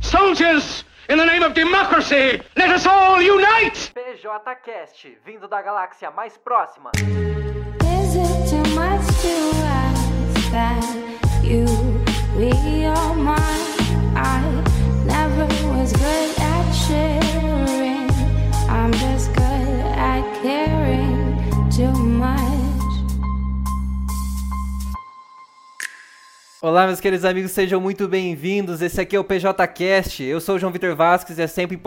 Soldiers, in the name of democracy, let us all unite! PJCast, vindo da galáxia mais próxima. Is it too much to ask that Olá, meus queridos amigos, sejam muito bem-vindos. Esse aqui é o PJCast. Eu sou o João Vitor Vasques e é sempre,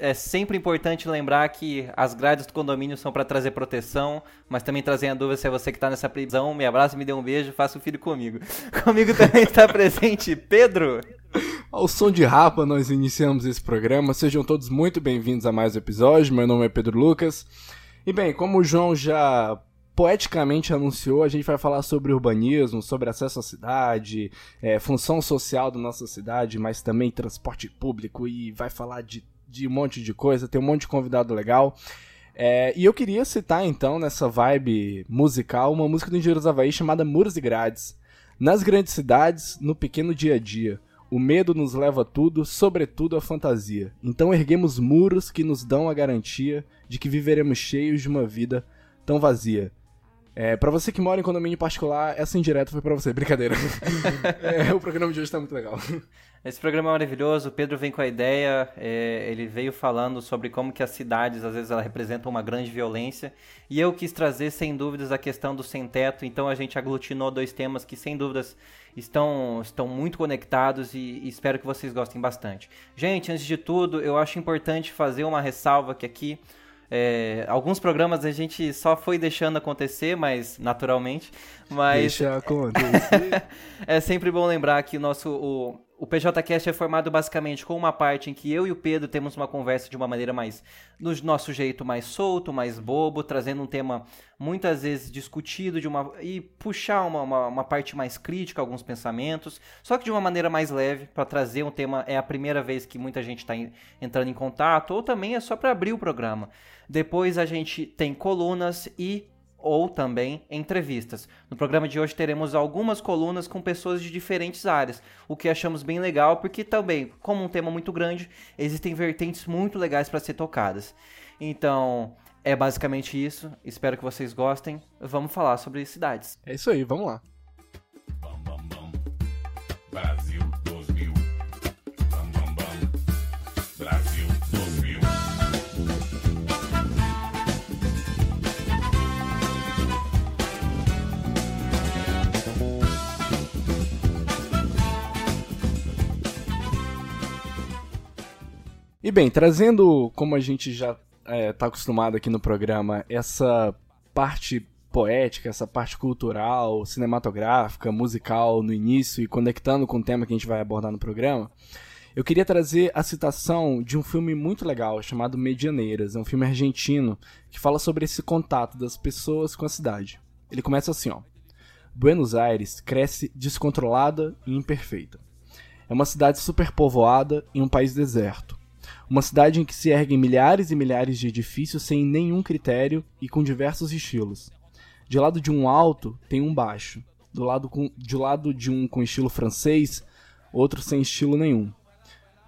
é sempre importante lembrar que as grades do condomínio são para trazer proteção, mas também trazem a dúvida se é você que está nessa prisão. Me abraça, me dê um beijo, faça o filho comigo. Comigo também está presente Pedro. Ao som de rapa, nós iniciamos esse programa. Sejam todos muito bem-vindos a mais um episódio. Meu nome é Pedro Lucas. E bem, como o João já poeticamente anunciou, a gente vai falar sobre urbanismo, sobre acesso à cidade, é, função social da nossa cidade, mas também transporte público e vai falar de, de um monte de coisa. Tem um monte de convidado legal. É, e eu queria citar então, nessa vibe musical, uma música do Engenheiros Havaí chamada Muros e Grades. Nas grandes cidades, no pequeno dia a dia, o medo nos leva a tudo, sobretudo a fantasia. Então erguemos muros que nos dão a garantia de que viveremos cheios de uma vida tão vazia. É, para você que mora em condomínio particular, essa indireta foi pra você, brincadeira. É, o programa de hoje tá muito legal. Esse programa é maravilhoso. O Pedro vem com a ideia. é, ele veio falando sobre como que as cidades às vezes ela representam uma grande violência. E eu quis trazer sem dúvidas a questão do sem teto. Então a gente aglutinou dois temas que sem dúvidas estão estão muito conectados e, e espero que vocês gostem bastante. Gente, antes de tudo, eu acho importante fazer uma ressalva que aqui é, alguns programas a gente só foi deixando acontecer, mas naturalmente. Mas Deixa acontecer. é sempre bom lembrar que o nosso o, o PJCast é formado basicamente com uma parte em que eu e o Pedro temos uma conversa de uma maneira mais no nosso jeito mais solto, mais bobo, trazendo um tema muitas vezes discutido de uma e puxar uma, uma, uma parte mais crítica, alguns pensamentos, só que de uma maneira mais leve para trazer um tema é a primeira vez que muita gente está entrando em contato ou também é só para abrir o programa. Depois a gente tem colunas e ou também entrevistas. No programa de hoje teremos algumas colunas com pessoas de diferentes áreas, o que achamos bem legal, porque também, como um tema muito grande, existem vertentes muito legais para ser tocadas. Então, é basicamente isso. Espero que vocês gostem. Vamos falar sobre cidades. É isso aí, vamos lá. E bem, trazendo, como a gente já está acostumado aqui no programa, essa parte poética, essa parte cultural, cinematográfica, musical no início e conectando com o tema que a gente vai abordar no programa, eu queria trazer a citação de um filme muito legal chamado Medianeiras. É um filme argentino que fala sobre esse contato das pessoas com a cidade. Ele começa assim, ó. Buenos Aires cresce descontrolada e imperfeita. É uma cidade superpovoada em um país deserto. Uma cidade em que se erguem milhares e milhares de edifícios sem nenhum critério e com diversos estilos. De lado de um alto tem um baixo. Do lado, com, de lado de um com estilo francês, outro sem estilo nenhum.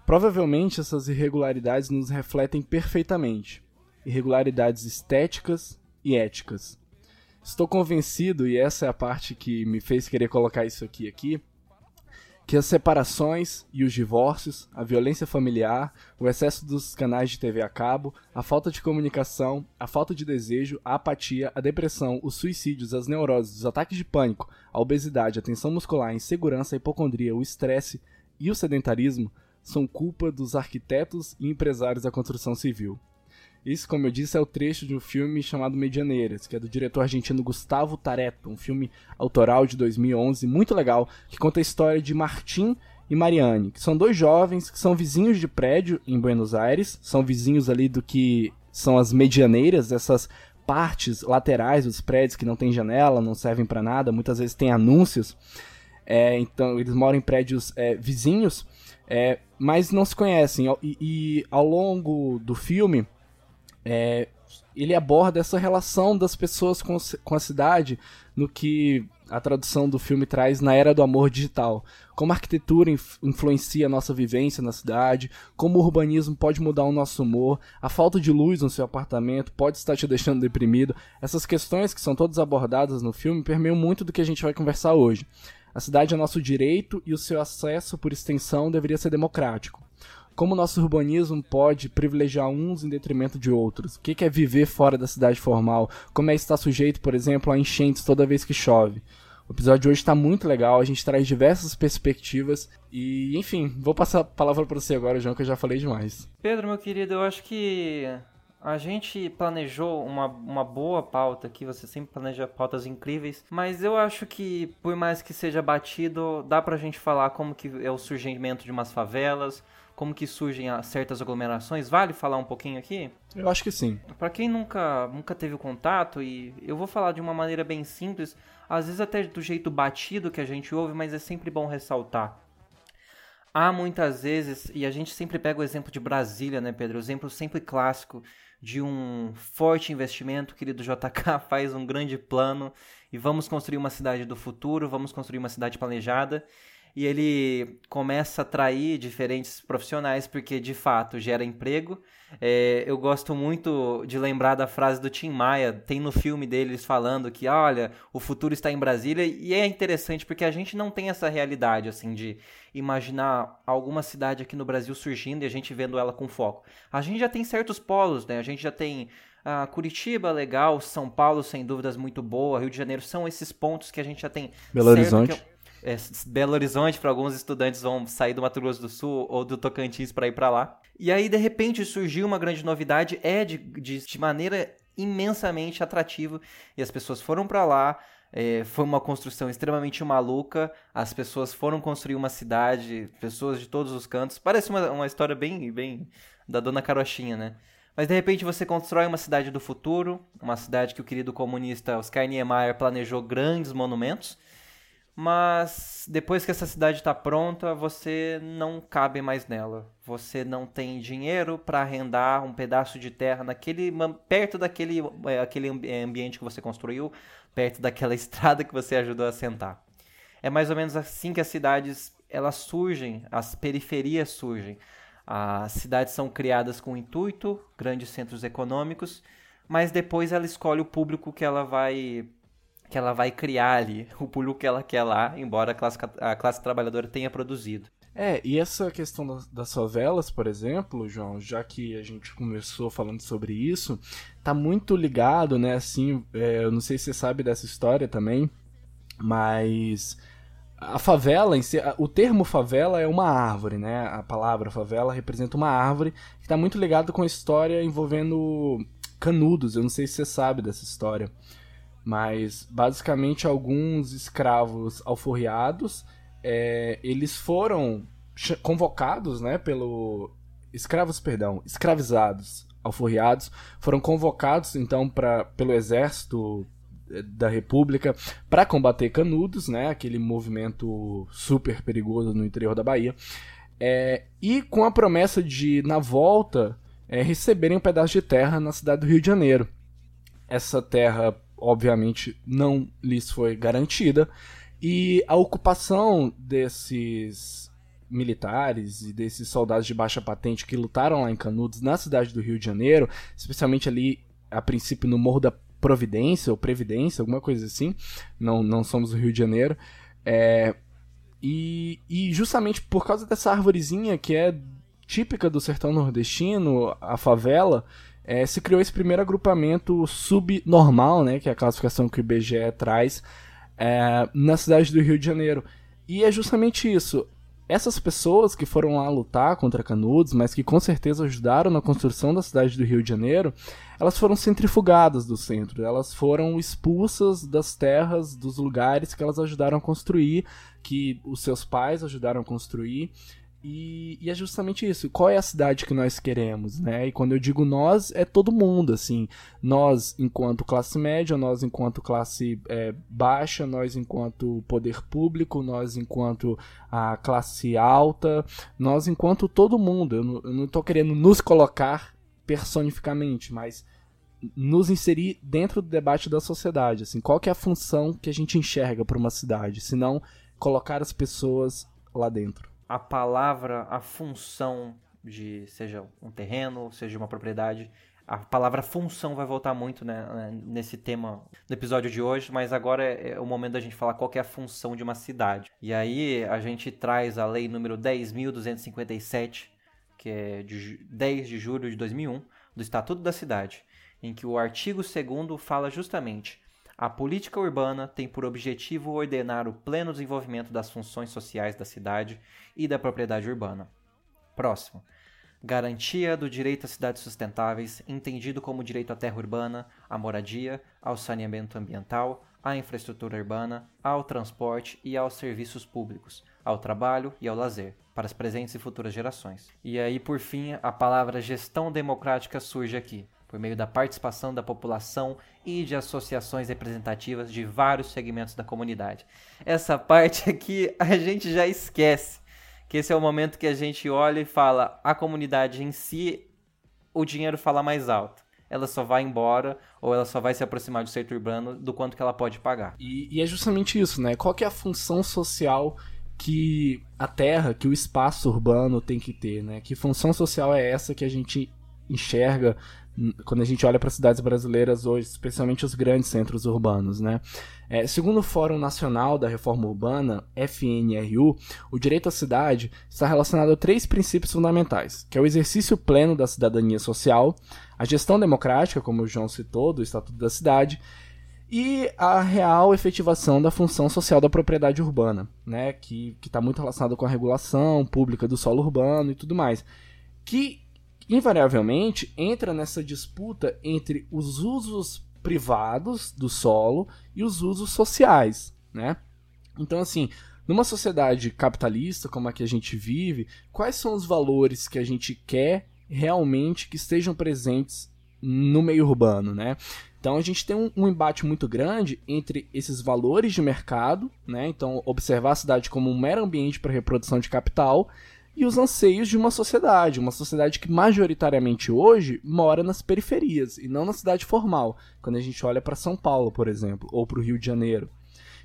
Provavelmente essas irregularidades nos refletem perfeitamente. Irregularidades estéticas e éticas. Estou convencido, e essa é a parte que me fez querer colocar isso aqui aqui, que as separações e os divórcios, a violência familiar, o excesso dos canais de TV a cabo, a falta de comunicação, a falta de desejo, a apatia, a depressão, os suicídios, as neuroses, os ataques de pânico, a obesidade, a tensão muscular, a insegurança, a hipocondria, o estresse e o sedentarismo são culpa dos arquitetos e empresários da construção civil. Isso, como eu disse, é o trecho de um filme chamado Medianeiras, que é do diretor argentino Gustavo Tareto, um filme autoral de 2011, muito legal, que conta a história de Martim e Mariane, que são dois jovens que são vizinhos de prédio em Buenos Aires, são vizinhos ali do que são as medianeiras, essas partes laterais dos prédios que não tem janela, não servem para nada, muitas vezes tem anúncios. É, então, eles moram em prédios é, vizinhos é, mas não se conhecem. E, e ao longo do filme, é, ele aborda essa relação das pessoas com, com a cidade no que a tradução do filme traz na era do amor digital. Como a arquitetura inf influencia a nossa vivência na cidade, como o urbanismo pode mudar o nosso humor, a falta de luz no seu apartamento pode estar te deixando deprimido. Essas questões que são todas abordadas no filme permeiam muito do que a gente vai conversar hoje. A cidade é nosso direito e o seu acesso, por extensão, deveria ser democrático como o nosso urbanismo pode privilegiar uns em detrimento de outros. O que é viver fora da cidade formal? Como é estar sujeito, por exemplo, a enchentes toda vez que chove? O episódio de hoje está muito legal, a gente traz diversas perspectivas e, enfim, vou passar a palavra para você agora, João, que eu já falei demais. Pedro, meu querido, eu acho que a gente planejou uma, uma boa pauta aqui, você sempre planeja pautas incríveis, mas eu acho que, por mais que seja batido, dá pra gente falar como que é o surgimento de umas favelas, como que surgem certas aglomerações. Vale falar um pouquinho aqui? Eu acho que sim. Para quem nunca, nunca teve contato, e eu vou falar de uma maneira bem simples, às vezes até do jeito batido que a gente ouve, mas é sempre bom ressaltar. Há muitas vezes, e a gente sempre pega o exemplo de Brasília, né, Pedro? O exemplo sempre clássico de um forte investimento. Querido JK faz um grande plano e vamos construir uma cidade do futuro, vamos construir uma cidade planejada e ele começa a atrair diferentes profissionais porque de fato gera emprego. É, eu gosto muito de lembrar da frase do Tim Maia, tem no filme deles falando que, olha, o futuro está em Brasília, e é interessante porque a gente não tem essa realidade, assim, de imaginar alguma cidade aqui no Brasil surgindo e a gente vendo ela com foco. A gente já tem certos polos, né? A gente já tem ah, Curitiba, legal, São Paulo, sem dúvidas, muito boa, Rio de Janeiro, são esses pontos que a gente já tem. Belo Horizonte. Que é, Belo Horizonte, para alguns estudantes vão sair do Mato Grosso do Sul ou do Tocantins para ir para lá. E aí, de repente, surgiu uma grande novidade, é de, de, de maneira imensamente atrativa, e as pessoas foram para lá. É, foi uma construção extremamente maluca. As pessoas foram construir uma cidade, pessoas de todos os cantos. Parece uma, uma história bem, bem da Dona Carochinha, né? Mas de repente você constrói uma cidade do futuro, uma cidade que o querido comunista Oscar Niemeyer planejou grandes monumentos mas depois que essa cidade está pronta, você não cabe mais nela. Você não tem dinheiro para arrendar um pedaço de terra naquele perto daquele é, aquele ambiente que você construiu, perto daquela estrada que você ajudou a sentar. É mais ou menos assim que as cidades elas surgem, as periferias surgem. As cidades são criadas com intuito, grandes centros econômicos, mas depois ela escolhe o público que ela vai que ela vai criar ali, o público que ela quer lá, embora a classe, a classe trabalhadora tenha produzido. É, e essa questão das, favelas, por exemplo, João, já que a gente começou falando sobre isso, tá muito ligado, né, assim, é, eu não sei se você sabe dessa história também, mas a favela em si, o termo favela é uma árvore, né, a palavra favela representa uma árvore que está muito ligado com a história envolvendo canudos, eu não sei se você sabe dessa história mas basicamente alguns escravos alforriados é, eles foram convocados né pelo escravos perdão escravizados alforriados foram convocados então para pelo exército é, da República para combater Canudos, né, aquele movimento super perigoso no interior da Bahia, é, e com a promessa de na volta é, receberem um pedaço de terra na cidade do Rio de Janeiro. Essa terra obviamente não lhes foi garantida, e a ocupação desses militares e desses soldados de baixa patente que lutaram lá em Canudos, na cidade do Rio de Janeiro, especialmente ali a princípio no Morro da Providência ou Previdência, alguma coisa assim, não, não somos do Rio de Janeiro, é, e, e justamente por causa dessa árvorezinha que é típica do sertão nordestino, a favela, é, se criou esse primeiro agrupamento subnormal, né, que é a classificação que o IBGE traz, é, na cidade do Rio de Janeiro. E é justamente isso. Essas pessoas que foram lá lutar contra Canudos, mas que com certeza ajudaram na construção da cidade do Rio de Janeiro, elas foram centrifugadas do centro, elas foram expulsas das terras, dos lugares que elas ajudaram a construir, que os seus pais ajudaram a construir, E, e é justamente isso. Qual é a cidade que nós queremos, né? E quando eu digo nós, é todo mundo, assim. Nós enquanto classe média, nós enquanto classe é, baixa, nós enquanto poder público, nós enquanto a classe alta, nós enquanto todo mundo. Eu não, eu não tô querendo nos colocar personificamente, mas nos inserir dentro do debate da sociedade, assim, qual que é a função que a gente enxerga para uma cidade, se não colocar as pessoas lá dentro. A palavra, a função de seja um terreno, seja uma propriedade, a palavra função vai voltar muito né, nesse tema do episódio de hoje, mas agora é, é o momento da gente falar qual é a função de uma cidade. E aí a gente traz a lei número 10.257, que é de 10 de julho de 2001, do Estatuto da Cidade, em que o artigo 2 fala justamente a política urbana tem por objetivo ordenar o pleno desenvolvimento das funções sociais da cidade e da propriedade urbana. Próximo. Garantia do direito a cidades sustentáveis, entendido como direito à terra urbana, à moradia, ao saneamento ambiental, à infraestrutura urbana, ao transporte e aos serviços públicos, ao trabalho e ao lazer, para as presentes e futuras gerações. E aí, por fim, a palavra gestão democrática surge aqui, por meio da participação da população e de associações representativas de vários segmentos da comunidade. Essa parte aqui a gente já esquece, que esse é o momento que a gente olha e fala, a comunidade em si, o dinheiro fala mais alto. Ela só vai embora ou ela só vai se aproximar do setor urbano do quanto que ela pode pagar. E, e é justamente isso, né? Qual que é a função social que a terra, que o espaço urbano tem que ter, né? Que função social é essa que a gente enxerga quando a gente olha para cidades brasileiras hoje, especialmente os grandes centros urbanos, né? É, segundo o Fórum Nacional da Reforma Urbana, FNRU, o direito à cidade está relacionado a três princípios fundamentais, que é o exercício pleno da cidadania social, a gestão democrática, como o João citou, do Estatuto da Cidade, e a real efetivação da função social da propriedade urbana, né, que está muito relacionado com a regulação pública do solo urbano e tudo mais, que invariavelmente entra nessa disputa entre os usos privados do solo e os usos sociais, né? Então, assim, numa sociedade capitalista como a que a gente vive, quais são os valores que a gente quer realmente que estejam presentes no meio urbano, né? Então a gente tem um, um, embate muito grande entre esses valores de mercado, né? Então observar a cidade como um mero ambiente para reprodução de capital e os anseios de uma sociedade, uma sociedade que majoritariamente hoje mora nas periferias e não na cidade formal, quando a gente olha para São Paulo, por exemplo, ou para o Rio de Janeiro.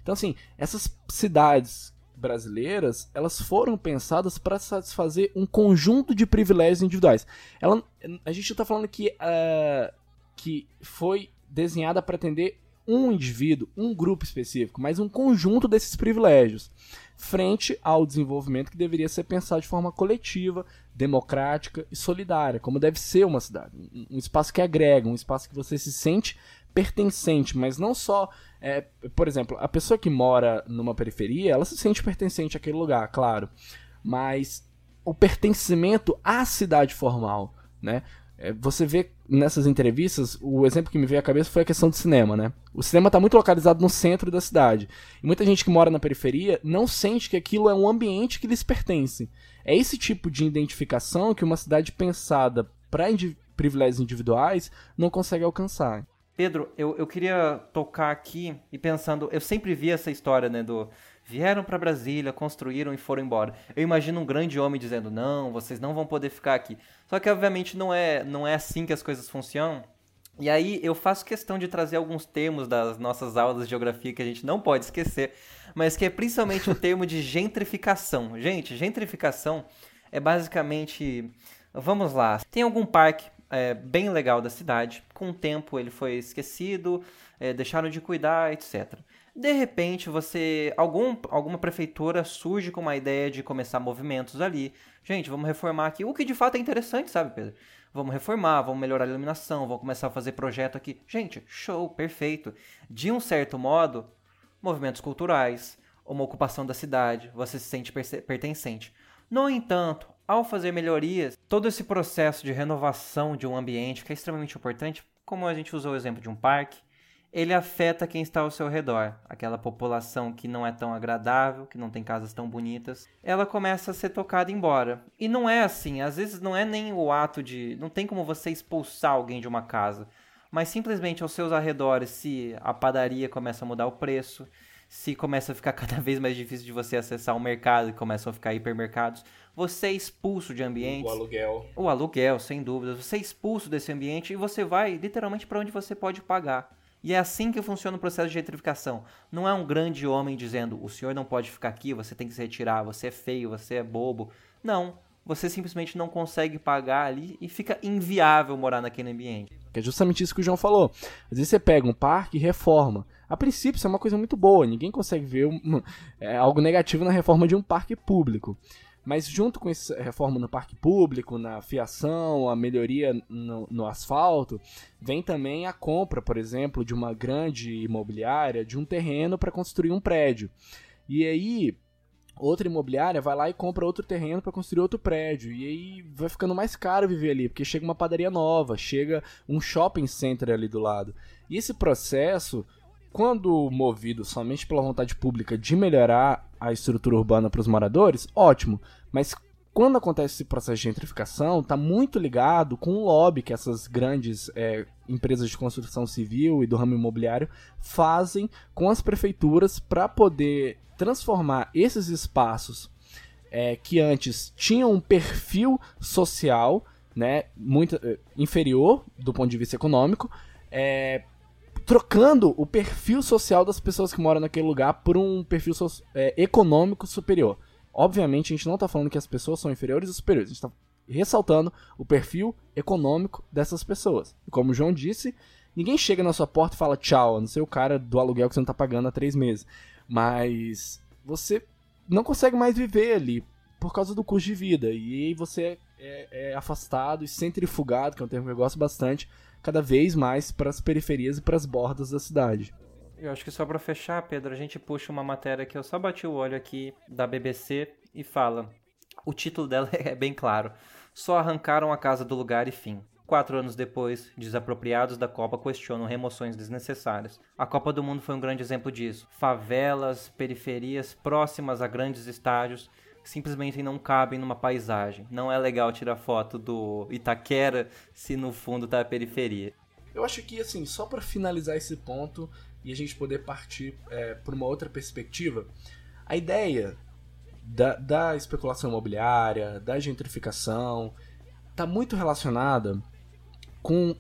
Então, assim, essas cidades brasileiras, elas foram pensadas para satisfazer um conjunto de privilégios individuais. Ela, a gente está falando que, uh, que foi desenhada para atender um indivíduo, um grupo específico, mas um conjunto desses privilégios frente ao desenvolvimento que deveria ser pensado de forma coletiva, democrática e solidária, como deve ser uma cidade. Um espaço que agrega, um espaço que você se sente pertencente, mas não só. É, por exemplo, a pessoa que mora numa periferia, ela se sente pertencente àquele lugar, claro, mas o pertencimento à cidade formal, né? É, você vê nessas entrevistas, o exemplo que me veio à cabeça foi a questão do cinema, né? O cinema está muito localizado no centro da cidade. E muita gente que mora na periferia não sente que aquilo é um ambiente que lhes pertence. É esse tipo de identificação que uma cidade pensada para indiv privilégios individuais não consegue alcançar. Pedro, eu, eu queria tocar aqui e pensando, eu sempre vi essa história, né, do vieram para Brasília, construíram e foram embora. Eu imagino um grande homem dizendo: "Não, vocês não vão poder ficar aqui". Só que obviamente não é, não é assim que as coisas funcionam. E aí eu faço questão de trazer alguns termos das nossas aulas de geografia que a gente não pode esquecer, mas que é principalmente o termo de gentrificação. Gente, gentrificação é basicamente, vamos lá, tem algum parque é, bem legal da cidade, com o tempo ele foi esquecido, é, deixaram de cuidar, etc. De repente, você algum, alguma prefeitura surge com uma ideia de começar movimentos ali. Gente, vamos reformar aqui. O que de fato é interessante, sabe, Pedro? Vamos reformar, vamos melhorar a iluminação, vamos começar a fazer projeto aqui. Gente, show, perfeito. De um certo modo, movimentos culturais, uma ocupação da cidade, você se sente pertencente. No entanto, ao fazer melhorias, todo esse processo de renovação de um ambiente que é extremamente importante, como a gente usou o exemplo de um parque, ele afeta quem está ao seu redor. Aquela população que não é tão agradável, que não tem casas tão bonitas, ela começa a ser tocada embora. E não é assim, às vezes não é nem o ato de. Não tem como você expulsar alguém de uma casa. Mas simplesmente aos seus arredores, se a padaria começa a mudar o preço, se começa a ficar cada vez mais difícil de você acessar o mercado e começam a ficar hipermercados, você é expulso de ambientes. O aluguel. O aluguel, sem dúvida. Você é expulso desse ambiente e você vai literalmente para onde você pode pagar. E é assim que funciona o processo de gentrificação. Não é um grande homem dizendo: o senhor não pode ficar aqui, você tem que se retirar, você é feio, você é bobo. Não. Você simplesmente não consegue pagar ali e fica inviável morar naquele ambiente. É justamente isso que o João falou. Às vezes você pega um parque e reforma. A princípio, isso é uma coisa muito boa. Ninguém consegue ver um, é, algo negativo na reforma de um parque público. Mas junto com essa reforma no parque público, na fiação, a melhoria no, no, asfalto, vem também a compra, por exemplo, de uma grande imobiliária de um terreno para construir um prédio. E aí, outra imobiliária vai lá e compra outro terreno para construir outro prédio. E aí vai ficando mais caro viver ali, porque chega uma padaria nova, chega um shopping center ali do lado. E esse processo quando movido somente pela vontade pública de melhorar a estrutura urbana para os moradores, ótimo. Mas quando acontece esse processo de gentrificação, está muito ligado com o lobby que essas grandes é, empresas de construção civil e do ramo imobiliário fazem com as prefeituras para poder transformar esses espaços é, que antes tinham um perfil social né, muito é, inferior do ponto de vista econômico, é, trocando o perfil social das pessoas que moram naquele lugar por um perfil so é, econômico superior. Obviamente, a gente não está falando que as pessoas são inferiores ou superiores, a gente está ressaltando o perfil econômico dessas pessoas. E como o João disse, ninguém chega na sua porta e fala tchau, a não ser o cara do aluguel que você não está pagando há três meses. Mas você não consegue mais viver ali por causa do custo de vida. E aí você é, é afastado e centrifugado, que é um termo que eu gosto bastante, cada vez mais para as periferias e para as bordas da cidade. Eu acho que só para fechar, Pedro, a gente puxa uma matéria que eu só bati o olho aqui da BBC e fala. O título dela é bem claro. Só arrancaram a casa do lugar e fim. Quatro anos depois, desapropriados da Copa questionam remoções desnecessárias. A Copa do Mundo foi um grande exemplo disso. Favelas, periferias próximas a grandes estádios simplesmente não cabem numa paisagem. Não é legal tirar foto do Itaquera se no fundo tá a periferia. Eu acho que, assim, só para finalizar esse ponto e a gente poder partir é, por uma outra perspectiva, a ideia da, da especulação imobiliária, da gentrificação, tá muito relacionada com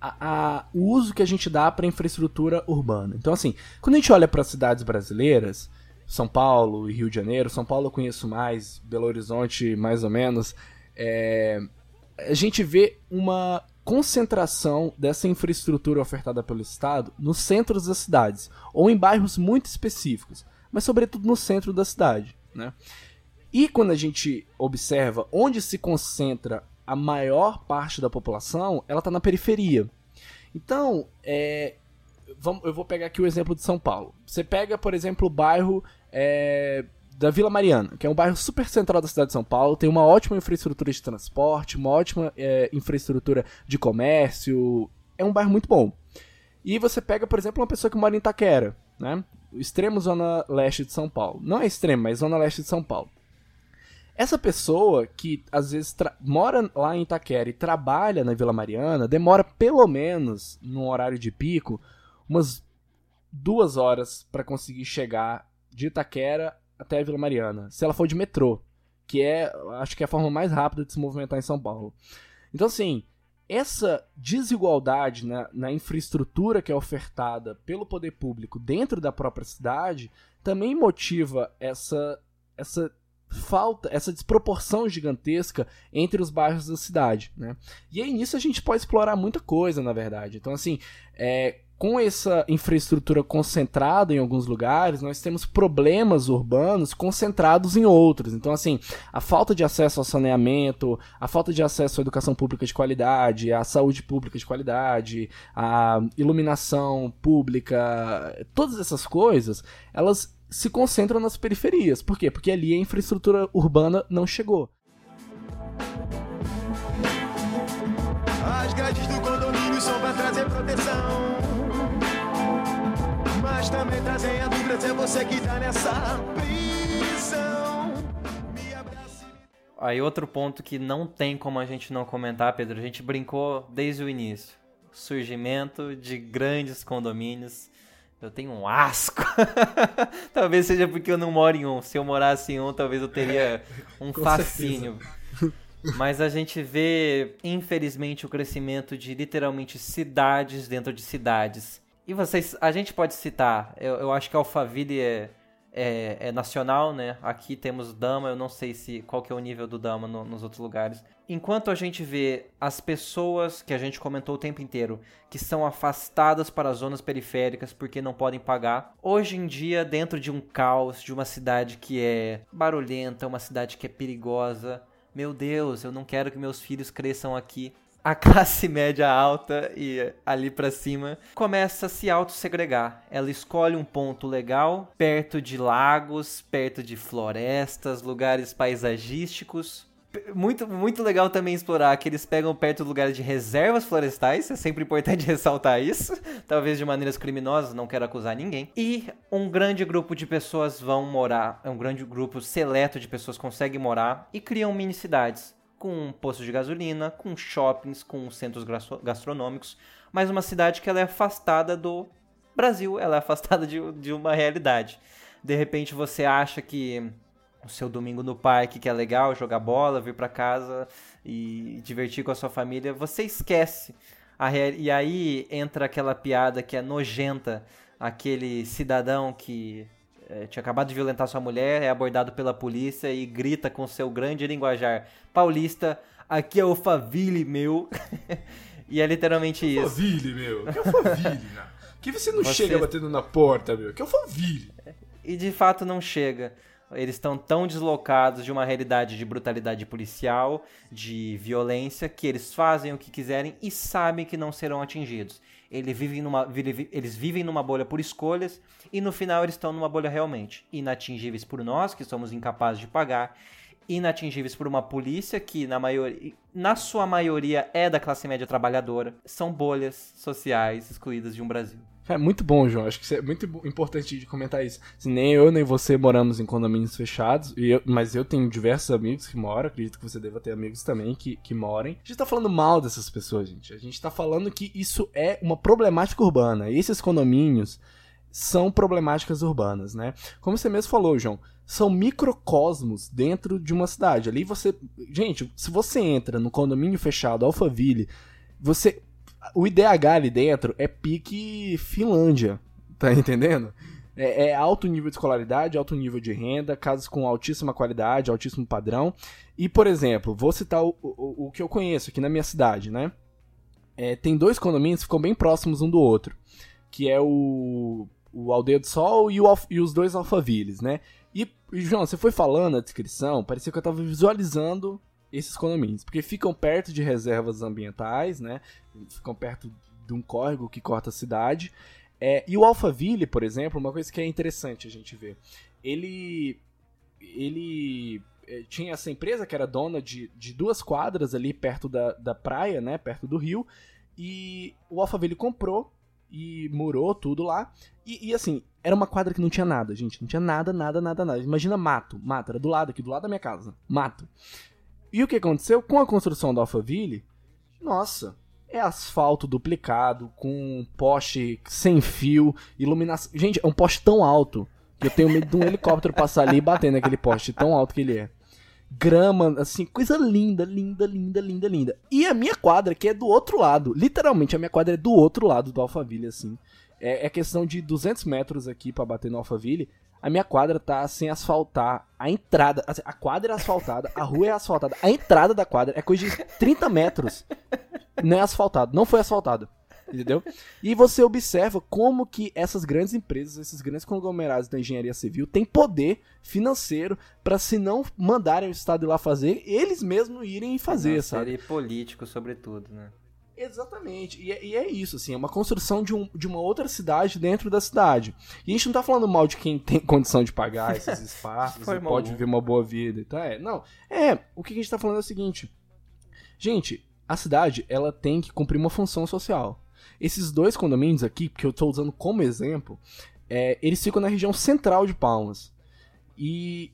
a, a, o uso que a gente dá para infraestrutura urbana. Então, assim, quando a gente olha para cidades brasileiras, são Paulo e Rio de Janeiro. São Paulo eu conheço mais, Belo Horizonte mais ou menos. É, a gente vê uma concentração dessa infraestrutura ofertada pelo Estado nos centros das cidades, ou em bairros muito específicos, mas sobretudo no centro da cidade. Né? E quando a gente observa onde se concentra a maior parte da população, ela está na periferia. Então, é, vamos, eu vou pegar aqui o exemplo de São Paulo. Você pega, por exemplo, o bairro é, da Vila Mariana, que é um bairro super central da cidade de São Paulo, tem uma ótima infraestrutura de transporte, uma ótima é, infraestrutura de comércio, é um bairro muito bom. E você pega, por exemplo, uma pessoa que mora em Itaquera, né? Extremo zona leste de São Paulo. Não é extremo, mas zona leste de São Paulo. Essa pessoa que às vezes mora lá em Itaquera e trabalha na Vila Mariana, demora pelo menos, no horário de pico, umas duas horas para conseguir chegar de Itaquera até a Vila Mariana, se ela for de metrô, que é, acho que é a forma mais rápida de se movimentar em São Paulo. Então, assim, essa desigualdade na, na infraestrutura que é ofertada pelo poder público dentro da própria cidade também motiva essa, essa falta, essa desproporção gigantesca entre os bairros da cidade, né? E aí nisso a gente pode explorar muita coisa, na verdade. Então, assim, é, com essa infraestrutura concentrada em alguns lugares, nós temos problemas urbanos concentrados em outros. Então, assim, a falta de acesso ao saneamento, a falta de acesso à educação pública de qualidade, à saúde pública de qualidade, à iluminação pública, todas essas coisas, elas se concentram nas periferias. Por quê? Porque ali a infraestrutura urbana não chegou. As grades do condomínio são para trazer proteção Mas também trazem dúvidas, é você que tá nessa prisão. Me abraça me Aí outro ponto que não tem como a gente não comentar, Pedro, a gente brincou desde o início. Surgimento de grandes condomínios. Eu tenho um asco. talvez seja porque eu não moro em um. Se eu morasse em um, talvez eu teria um fascínio. Mas a gente vê, infelizmente, o crescimento de literalmente cidades dentro de cidades. E vocês, a gente pode citar, eu, eu acho que Alphaville é, é, é nacional, né? Aqui temos Dama, eu não sei se qual que é o nível do Dama no- nos outros lugares. Enquanto a gente vê as pessoas que a gente comentou o tempo inteiro, que são afastadas para as zonas periféricas porque não podem pagar, hoje em dia, dentro de um caos, de uma cidade que é barulhenta, uma cidade que é perigosa, meu Deus, eu não quero que meus filhos cresçam aqui. A classe média alta e ali pra cima começa a se autossegregar. Ela escolhe um ponto legal, perto de lagos, perto de florestas, lugares paisagísticos. Muito, muito legal também explorar que eles pegam perto de lugares de reservas florestais, é sempre importante ressaltar isso, talvez de maneiras criminosas, não quero acusar ninguém. E um grande grupo de pessoas vão morar, um grande grupo seleto de pessoas consegue morar e criam mini cidades com postos de gasolina, com shoppings, com centros gastro- gastronômicos, mas uma cidade que ela é afastada do Brasil, ela é afastada de, de uma realidade. De repente você acha que o seu domingo no parque, que é legal, jogar bola, vir pra casa e divertir com a sua família, você esquece. A rea- e aí entra aquela piada que é nojenta, aquele cidadão que eh, tinha acabado de violentar sua mulher, é abordado pela polícia e grita com seu grande linguajar paulista, aqui é o Faville, meu. e é literalmente isso. Faville, meu. Que é o Faville, né? Que você não Você- chega batendo na porta, meu. Que é o Faville. E de fato não chega. Eles estão tão deslocados de uma realidade de brutalidade policial, de violência, que eles fazem o que quiserem e sabem que não serão atingidos. Eles vivem numa, vive- eles vivem numa bolha por escolhas e no final eles estão numa bolha realmente. Inatingíveis por nós, que somos incapazes de pagar, inatingíveis por uma polícia que na, maioria, na sua maioria é da classe média trabalhadora. São bolhas sociais excluídas de um Brasil. É muito bom, João. Acho que é muito impo- importante de comentar isso. Assim, nem eu nem você moramos em condomínios fechados, eu- mas eu tenho diversos amigos que moram, acredito que você deva ter amigos também que, que morem. A gente tá falando mal dessas pessoas, gente. A gente tá falando que isso é uma problemática urbana. E esses condomínios são problemáticas urbanas, né? Como você mesmo falou, João, são microcosmos dentro de uma cidade. Ali você. Gente, se você entra no condomínio fechado Alphaville, você o IDH ali dentro é pique Finlândia, tá entendendo? É, é alto nível de escolaridade, alto nível de renda, casas com altíssima qualidade, altíssimo padrão. E, por exemplo, vou citar o, o, o que eu conheço aqui na minha cidade, né? É, tem dois condomínios que ficam bem próximos um do outro, que é o, o Aldeia do Sol e, o, e os dois Alphavilles, né? E, e, João, você foi falando a descrição, parecia que eu tava visualizando esses condomínios, porque ficam perto de reservas ambientais, né? Ficam perto de um córrego que corta a cidade. É, e o Alphaville, por exemplo, uma coisa que é interessante a gente ver, ele ele eh, tinha essa empresa que era dona de, de duas quadras ali perto da, da praia, né, perto do rio, e o Alphaville comprou e murou tudo lá, e, e, assim, era uma quadra que não tinha nada, gente, não tinha nada, nada, nada, nada, imagina mato, mato, era do lado aqui, do lado da minha casa, mato. E o que aconteceu? Com a construção do Alphaville, nossa, é asfalto duplicado, com poste sem fio, iluminação. Gente, é um poste tão alto que eu tenho medo de um helicóptero passar ali e bater naquele poste, tão alto que ele é. Grama, assim, coisa linda, linda, linda, linda, linda. E a minha quadra, que é do outro lado, literalmente a minha quadra é do outro lado do Alphaville, assim. É, é questão de 200 metros aqui pra bater no Alphaville. A minha quadra tá sem asfaltar. A entrada, assim, a quadra é asfaltada, a rua é asfaltada. A entrada da quadra é coisa de 30 metros. Não é asfaltado, não foi asfaltado. Entendeu? E você observa como que essas grandes empresas, esses grandes conglomerados da engenharia civil têm poder financeiro para se não mandarem o Estado ir lá fazer, eles mesmos irem fazer, Uma sabe? série político, sobretudo, né? Exatamente. E é, e é isso, assim, é uma construção de, um, de uma outra cidade dentro da cidade. E a gente não tá falando mal de quem tem condição de pagar esses espaços e pode viver uma boa vida e tal. É, não. É, o que a gente tá falando é o seguinte. Gente, a cidade, ela tem que cumprir uma função social. Esses dois condomínios aqui, que eu tô usando como exemplo, é, eles ficam na região central de Palmas. E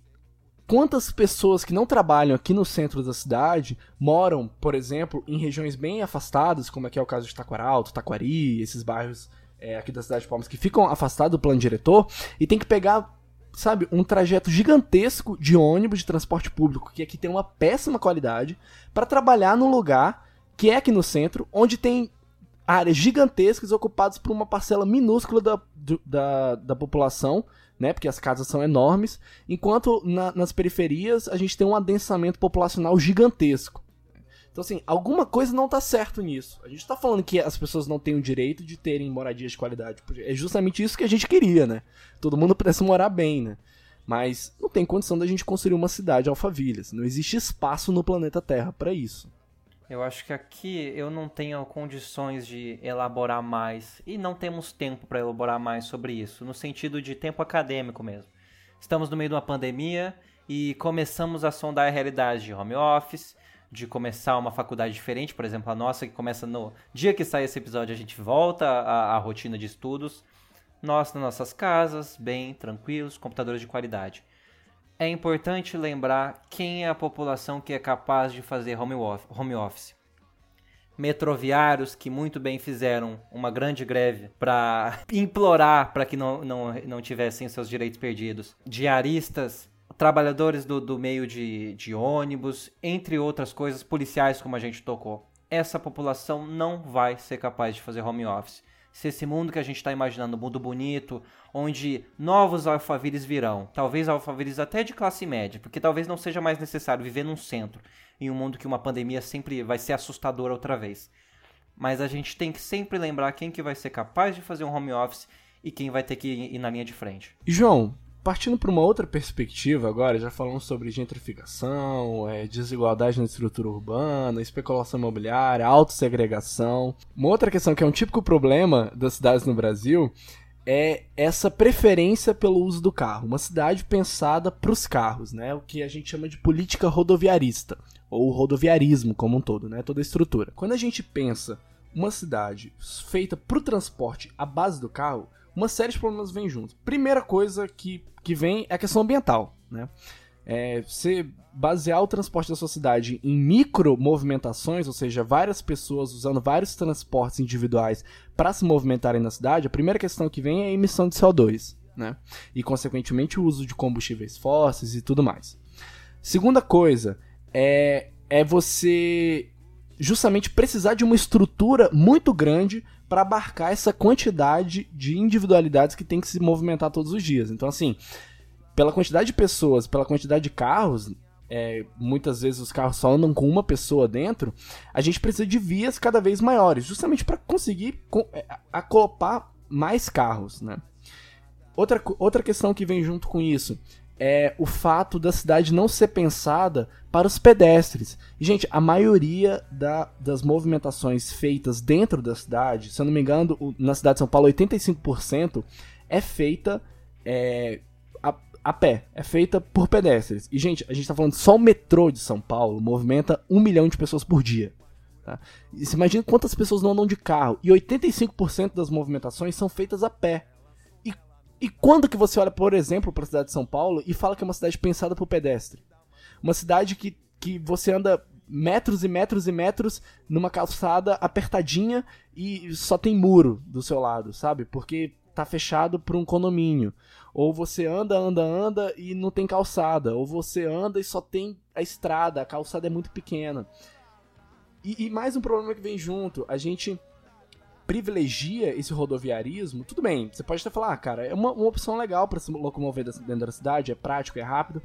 quantas pessoas que não trabalham aqui no centro da cidade moram, por exemplo, em regiões bem afastadas, como aqui é o caso de Taquaralto, Taquari, esses bairros é, aqui da cidade de Palmas que ficam afastados do plano diretor e tem que pegar, sabe, um trajeto gigantesco de ônibus de transporte público, que aqui tem uma péssima qualidade, para trabalhar num lugar que é aqui no centro, onde tem áreas gigantescas ocupadas por uma parcela minúscula da, da, da população, né? Porque as casas são enormes, enquanto na- nas periferias a gente tem um adensamento populacional gigantesco. Então, assim, alguma coisa não tá certo nisso. A gente tá falando que as pessoas não têm o direito de terem moradias de qualidade. É justamente isso que a gente queria, né? Todo mundo pudesse morar bem, né? Mas não tem condição da gente construir uma cidade alfavilhas. Não existe espaço no planeta Terra para isso. Eu acho que aqui eu não tenho condições de elaborar mais e não temos tempo para elaborar mais sobre isso, no sentido de tempo acadêmico mesmo. Estamos no meio de uma pandemia e começamos a sondar a realidade de home office, de começar uma faculdade diferente, por exemplo, a nossa que começa no dia que sai esse episódio, a gente volta à, à rotina de estudos. Nós nas nossas casas, bem, tranquilos, computadores de qualidade. É importante lembrar quem é a população que é capaz de fazer home of- home office. Metroviários que muito bem fizeram uma grande greve para implorar para que não, não, não tivessem seus direitos perdidos. Diaristas, trabalhadores do, do meio de, de ônibus, entre outras coisas, policiais, como a gente tocou. Essa população não vai ser capaz de fazer home office se esse mundo que a gente está imaginando, um mundo bonito, onde novos alfavires virão, talvez alfavires até de classe média, porque talvez não seja mais necessário viver num centro, em um mundo que uma pandemia sempre vai ser assustadora outra vez. Mas a gente tem que sempre lembrar quem que vai ser capaz de fazer um home office e quem vai ter que ir na linha de frente. João, partindo para uma outra perspectiva agora, já falamos sobre gentrificação, é, desigualdade na estrutura urbana, especulação imobiliária, autossegregação. Uma outra questão que é um típico problema das cidades no Brasil é essa preferência pelo uso do carro. Uma cidade pensada para os carros, né? O que a gente chama de política rodoviarista, ou rodoviarismo como um todo, né? Toda a estrutura. Quando a gente pensa uma cidade feita para o transporte à base do carro, uma série de problemas vem junto. Primeira coisa que, que vem é a questão ambiental, né? É, você basear o transporte da sua cidade em micro movimentações, ou seja, várias pessoas usando vários transportes individuais para se movimentarem na cidade, a primeira questão que vem é a emissão de CO2, né? E consequentemente o uso de combustíveis fósseis e tudo mais. Segunda coisa é, é você justamente precisar de uma estrutura muito grande para abarcar essa quantidade de individualidades que tem que se movimentar todos os dias. Então, assim, pela quantidade de pessoas, pela quantidade de carros, é, muitas vezes os carros só andam com uma pessoa dentro, a gente precisa de vias cada vez maiores, justamente para conseguir co- é, acoplar mais carros, né? Outra, outra questão que vem junto com isso é o fato da cidade não ser pensada para os pedestres. E, gente, a maioria da- das movimentações feitas dentro da cidade, se eu não me engano, na cidade de São Paulo, 85% é feita é, a, a pé, é feita por pedestres. E, gente, a gente tá falando só o metrô de São Paulo movimenta um milhão de pessoas por dia. Tá? E você imagina quantas pessoas não andam de carro. E 85% das movimentações são feitas a pé. E, quando que você olha, por exemplo, para a cidade de São Paulo e fala que é uma cidade pensada por pedestre? Uma cidade que, que você anda metros e metros e metros numa calçada apertadinha e só tem muro do seu lado, sabe? Porque tá fechado por um condomínio. Ou você anda, anda, anda e não tem calçada. Ou você anda e só tem a estrada, a calçada é muito pequena. E, e mais um problema que vem junto, a gente privilegia esse rodoviarismo, tudo bem, você pode até falar, ah, cara, é uma, uma opção legal para se locomover dentro da cidade, é prático, é rápido.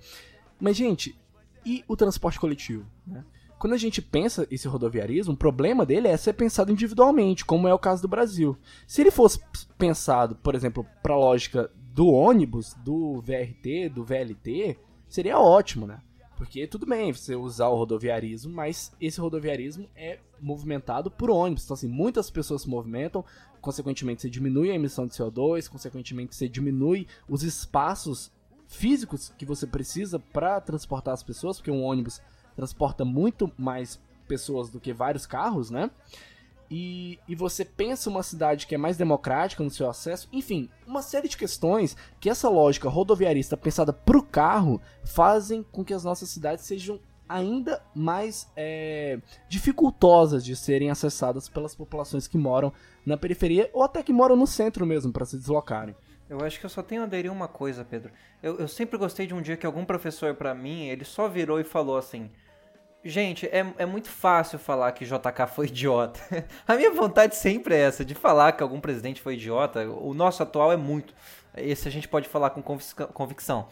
Mas, gente, e o transporte coletivo? né? Quando a gente pensa esse rodoviarismo, o problema dele é ser pensado individualmente, como é o caso do Brasil. Se ele fosse pensado, por exemplo, para a lógica do ônibus, do VRT, do VLT, seria ótimo, né? Porque tudo bem você usar o rodoviarismo, mas esse rodoviarismo é movimentado por ônibus. Então, assim, muitas pessoas se movimentam, consequentemente você diminui a emissão de CO2, consequentemente você diminui os espaços físicos que você precisa para transportar as pessoas, porque um ônibus transporta muito mais pessoas do que vários carros, né? E, e você pensa uma cidade que é mais democrática no seu acesso, enfim, uma série de questões que essa lógica rodoviarista pensada pro carro fazem com que as nossas cidades sejam ainda mais é, dificultosas de serem acessadas pelas populações que moram na periferia ou até que moram no centro mesmo para se deslocarem. Eu acho que eu só tenho a aderir uma coisa, Pedro. Eu, eu sempre gostei de um dia que algum professor pra mim, ele só virou e falou assim: Gente, é, é muito fácil falar que JK foi idiota. a minha vontade sempre é essa, de falar que algum presidente foi idiota. O nosso atual é muito. Esse a gente pode falar com convic- convicção.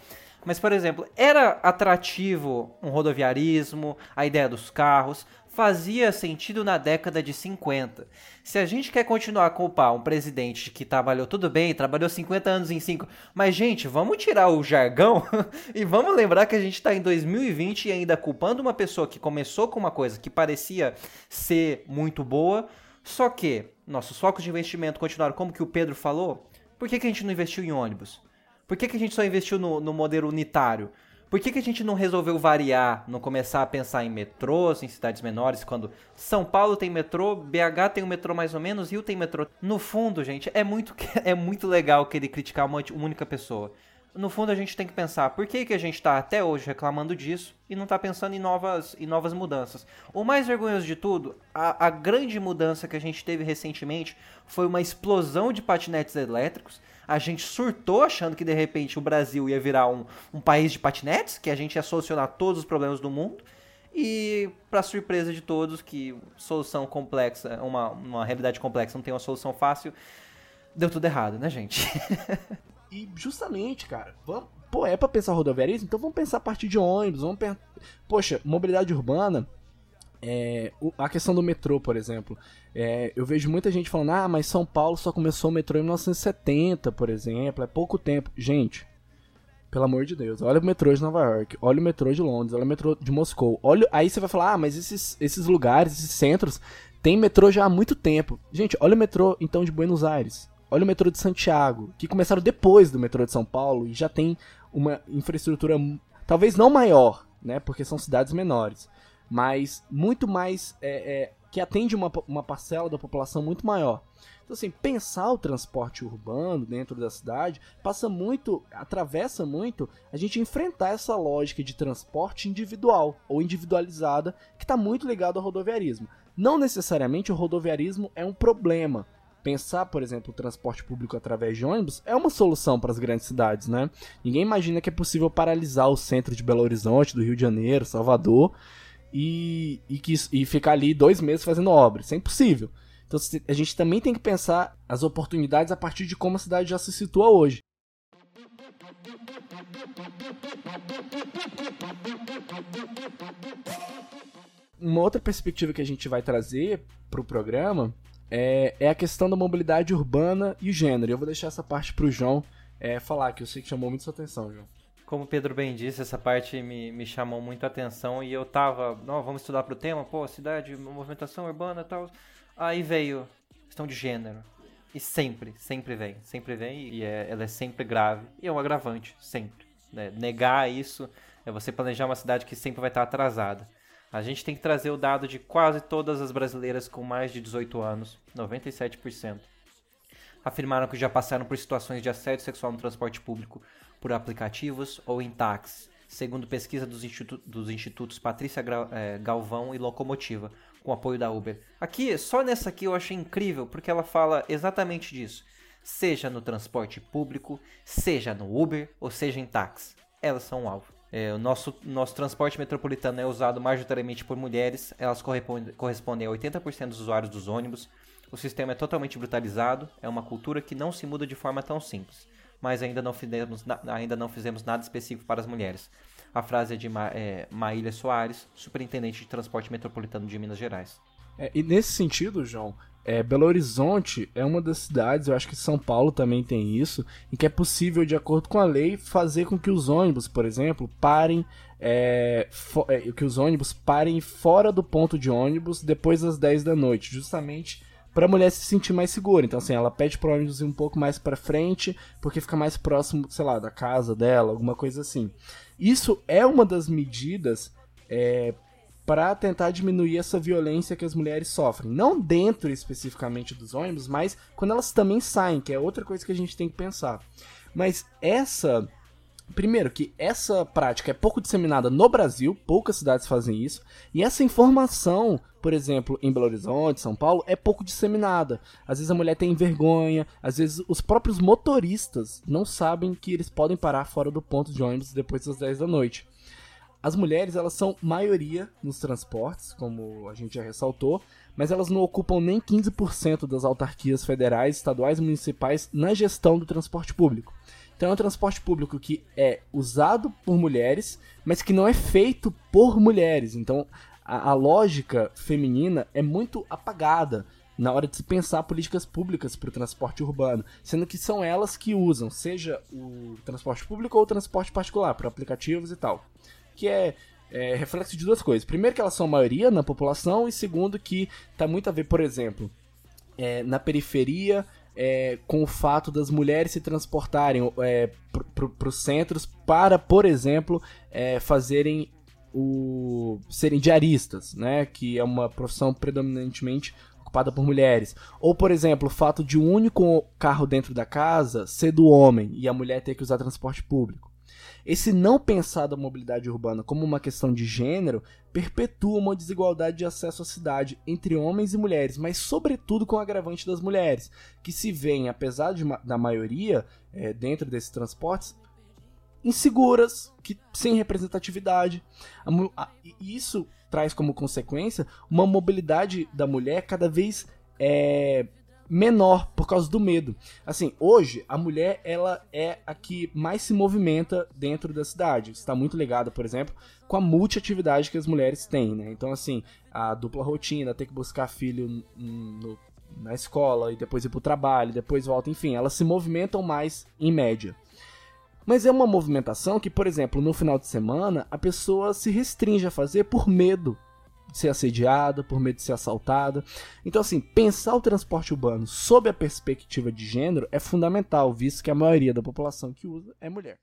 Mas, por exemplo, era atrativo um rodoviarismo, a ideia dos carros, fazia sentido na década de 50. Se a gente quer continuar a culpar um presidente que trabalhou tudo bem, trabalhou 50 anos em 5, mas gente, vamos tirar o jargão e vamos lembrar que a gente está em 2020 e ainda culpando uma pessoa que começou com uma coisa que parecia ser muito boa, só que nossos focos de investimento continuaram como que o Pedro falou. Por que, que a gente não investiu em ônibus? Por que, que a gente só investiu no, no modelo unitário? Por que, que a gente não resolveu variar, não começar a pensar em metrôs, em cidades menores, quando São Paulo tem metrô, BH tem um metrô mais ou menos, Rio tem metrô. No fundo, gente, é muito, é muito legal querer criticar uma, uma única pessoa. No fundo, a gente tem que pensar por que, que a gente está até hoje reclamando disso e não está pensando em novas, em novas mudanças. O mais vergonhoso de tudo, a, a grande mudança que a gente teve recentemente foi uma explosão de patinetes elétricos a gente surtou achando que de repente o Brasil ia virar um, um país de patinetes, que a gente ia solucionar todos os problemas do mundo. E, para surpresa de todos, que solução complexa, uma, uma realidade complexa não tem uma solução fácil, deu tudo errado, né, gente? E justamente, cara, vamos, pô, é pra pensar rodoviarismo? Então vamos pensar a partir de ônibus, vamos pensar... Poxa, mobilidade urbana, é, a questão do metrô, por exemplo. É, eu vejo muita gente falando, ah, mas São Paulo só começou o metrô em 1970, por exemplo, é pouco tempo. Gente, pelo amor de Deus, olha o metrô de Nova York, olha o metrô de Londres, olha o metrô de Moscou. Olha, aí você vai falar, ah, mas esses, esses lugares, esses centros, tem metrô já há muito tempo. Gente, olha o metrô, então, de Buenos Aires. Olha o metrô de Santiago, que começaram depois do metrô de São Paulo e já tem uma infraestrutura talvez não maior, né? Porque são cidades menores, mas muito mais é, é, que atende uma, uma parcela da população muito maior. Então, assim, pensar o transporte urbano dentro da cidade passa muito, atravessa muito a gente enfrentar essa lógica de transporte individual ou individualizada que está muito ligado ao rodoviarismo. Não necessariamente o rodoviarismo é um problema. Pensar, por exemplo, o transporte público através de ônibus é uma solução para as grandes cidades, né? Ninguém imagina que é possível paralisar o centro de Belo Horizonte, do Rio de Janeiro, Salvador, e, e, que, e ficar ali dois meses fazendo obra. Isso é impossível. Então a gente também tem que pensar as oportunidades a partir de como a cidade já se situa hoje. Uma outra perspectiva que a gente vai trazer para o programa é, é a questão da mobilidade urbana e gênero. Eu vou deixar essa parte para o João é, falar, que eu sei que chamou muito sua atenção, João. Como o Pedro bem disse, essa parte me, me chamou muito atenção e eu tava, não, vamos estudar pro tema, pô, cidade, movimentação urbana e tal. Aí veio questão de gênero. E sempre, sempre vem, sempre vem e é- ela é sempre grave. E é um agravante, sempre. né? Negar isso é você planejar uma cidade que sempre vai estar atrasada. A gente tem que trazer o dado de quase todas as brasileiras com mais de 18 anos, 97% afirmaram que já passaram por situações de assédio sexual no transporte público por aplicativos ou em táxis, segundo pesquisa dos, institu- dos institutos Patrícia Gra- eh, Galvão e Locomotiva, com apoio da Uber. Aqui, só nessa aqui eu achei incrível, porque ela fala exatamente disso. Seja no transporte público, seja no Uber ou seja em táxi. Elas são o alvo. É, o nosso, nosso transporte metropolitano é usado majoritariamente por mulheres, elas correspondem, correspondem a 80% dos usuários dos ônibus. O sistema é totalmente brutalizado, é uma cultura que não se muda de forma tão simples. Mas ainda não fizemos, ainda não fizemos nada específico para as mulheres. A frase é de Ma, é, Maília Soares, superintendente de transporte metropolitano de Minas Gerais. É, e nesse sentido, João, é, Belo Horizonte é uma das cidades, eu acho que São Paulo também tem isso, em que é possível, de acordo com a lei, fazer com que os ônibus, por exemplo, parem. é, é, que os ônibus parem fora do ponto de ônibus depois das 10 da noite, justamente para a mulher se sentir mais segura. Então, assim, ela pede pro ônibus ir um pouco mais para frente, porque fica mais próximo, sei lá, da casa dela, alguma coisa assim. Isso é uma das medidas é, para tentar diminuir essa violência que as mulheres sofrem. Não dentro especificamente dos ônibus, mas quando elas também saem, que é outra coisa que a gente tem que pensar. Mas essa Primeiro, que essa prática é pouco disseminada no Brasil, poucas cidades fazem isso, e essa informação, por exemplo, em Belo Horizonte, São Paulo, é pouco disseminada. Às vezes a mulher tem vergonha, às vezes os próprios motoristas não sabem que eles podem parar fora do ponto de ônibus depois das 10 da noite. As mulheres, elas são maioria nos transportes, como a gente já ressaltou, mas elas não ocupam nem 15% das autarquias federais, estaduais e municipais na gestão do transporte público. Então é um transporte público que é usado por mulheres, mas que não é feito por mulheres. Então a, a lógica feminina é muito apagada na hora de se pensar políticas públicas para o transporte urbano, sendo que são elas que usam, seja o transporte público ou o transporte particular, para aplicativos e tal. Que é, é, reflexo de duas coisas. Primeiro, que elas são maioria na população, e segundo, que está muito a ver, por exemplo, é, na periferia é, com o fato das mulheres se transportarem é, para os centros para, por exemplo, é, fazerem o serem diaristas, né, que é uma profissão predominantemente ocupada por mulheres. Ou, por exemplo, o fato de um único carro dentro da casa ser do homem e a mulher ter que usar transporte público. Esse não pensar da mobilidade urbana como uma questão de gênero perpetua uma desigualdade de acesso à cidade entre homens e mulheres, mas sobretudo com o agravante das mulheres, que se veem, apesar de, da maioria é, dentro desses transportes, inseguras, que sem representatividade. A, a, isso traz como consequência uma mobilidade da mulher cada vez é, menor por causa do medo. Assim, hoje a mulher ela é a que mais se movimenta dentro da cidade. Está muito ligada, por exemplo, com a multiatividade que as mulheres têm, né? Então, assim, a dupla rotina, ter que buscar filho no, na escola e depois ir para o trabalho, depois volta, enfim, elas se movimentam mais em média. Mas é uma movimentação que, por exemplo, no final de semana, a pessoa se restringe a fazer por medo de ser assediada, por medo de ser assaltada. Então, assim, pensar o transporte urbano sob a perspectiva de gênero é fundamental, visto que a maioria da população que usa é mulher.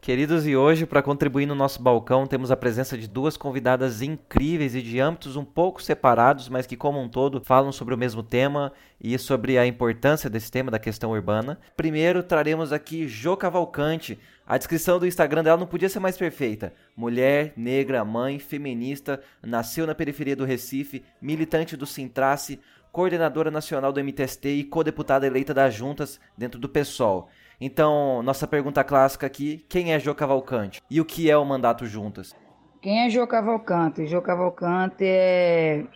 Queridos, e hoje, para contribuir no nosso balcão, temos a presença de duas convidadas incríveis e de âmbitos um pouco separados, mas que, como um todo, falam sobre o mesmo tema e sobre a importância desse tema da questão urbana. Primeiro, traremos aqui Jo Cavalcante. A descrição do Instagram dela não podia ser mais perfeita. Mulher, negra, mãe, feminista, nasceu na periferia do Recife, militante do Sintrace, coordenadora nacional do MTST e co-deputada eleita das juntas dentro do PSOL. Então, nossa pergunta clássica aqui, quem é Jo Cavalcante? E o que é o mandato juntas? Quem é Jô Cavalcante? Jô Cavalcante é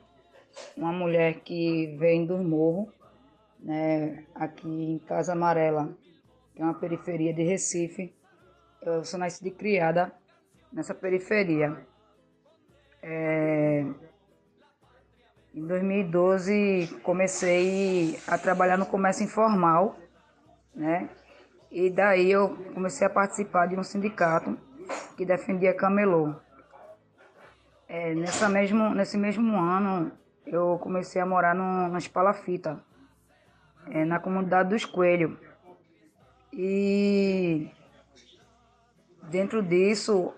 uma mulher que vem do morro, né, aqui em Casa Amarela, que é uma periferia de Recife. Eu sou nascida e criada nessa periferia. É, Em 2012 comecei a trabalhar no comércio informal, né? E daí eu comecei a participar de um sindicato que defendia camelô. É, nessa mesmo, nesse mesmo ano, eu comecei a morar no, nas Palafita, é, na comunidade dos Coelhos. E dentro disso,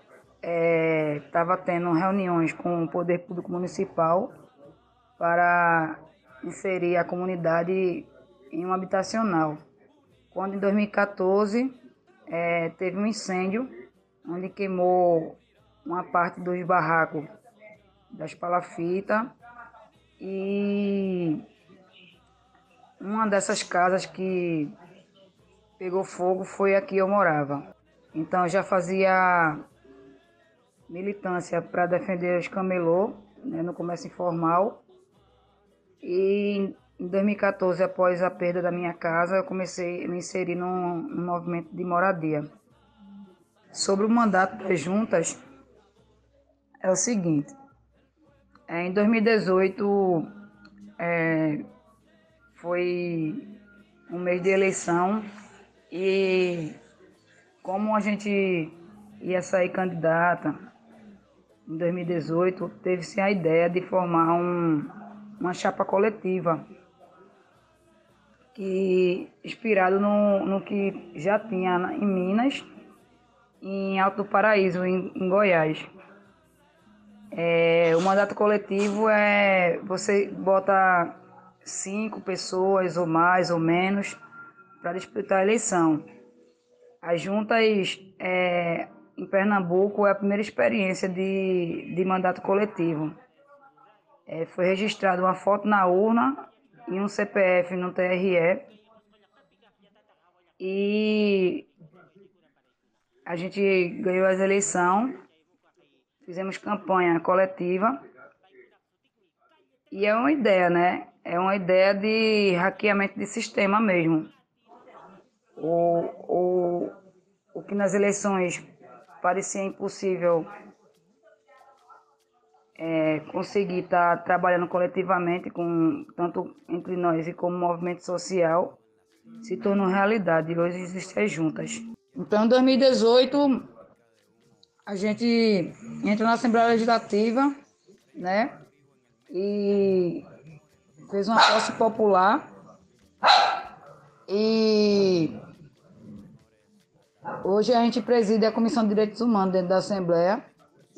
estava tendo reuniões com o Poder Público Municipal para inserir a comunidade em um habitacional. Quando em 2014 eh, teve um incêndio onde queimou uma parte dos barracos das palafitas e uma dessas casas que pegou fogo foi a que eu morava. Então eu já fazia militância para defender os camelô né, no comércio informal. E em 2014, após a perda da minha casa, eu comecei a me inserir num, num movimento de moradia. Sobre o mandato das juntas, é o seguinte: é, em 2018 é, foi um mês de eleição e como a gente ia sair candidata em 2018, teve-se a ideia de formar um, uma chapa coletiva que inspirado no, no que já tinha em Minas em Alto Paraíso, em, em Goiás. É, o mandato coletivo é você bota cinco pessoas ou mais ou menos para disputar a eleição. As juntas é, em Pernambuco é a primeira experiência de, de mandato coletivo. É, foi registrada uma foto na urna e um CPF no TRE. E a gente ganhou as eleições, fizemos campanha coletiva. E é uma ideia, né? É uma ideia de hackeamento de sistema mesmo. O, o, o que nas eleições parecia impossível é, conseguir estar trabalhando coletivamente, com, tanto entre nós e como movimento social, se tornou realidade. Hoje existem as juntas. Então, em 2018, a gente entra na Assembleia Legislativa, né? E fez uma posse popular. E hoje a gente preside a Comissão de Direitos Humanos dentro da Assembleia,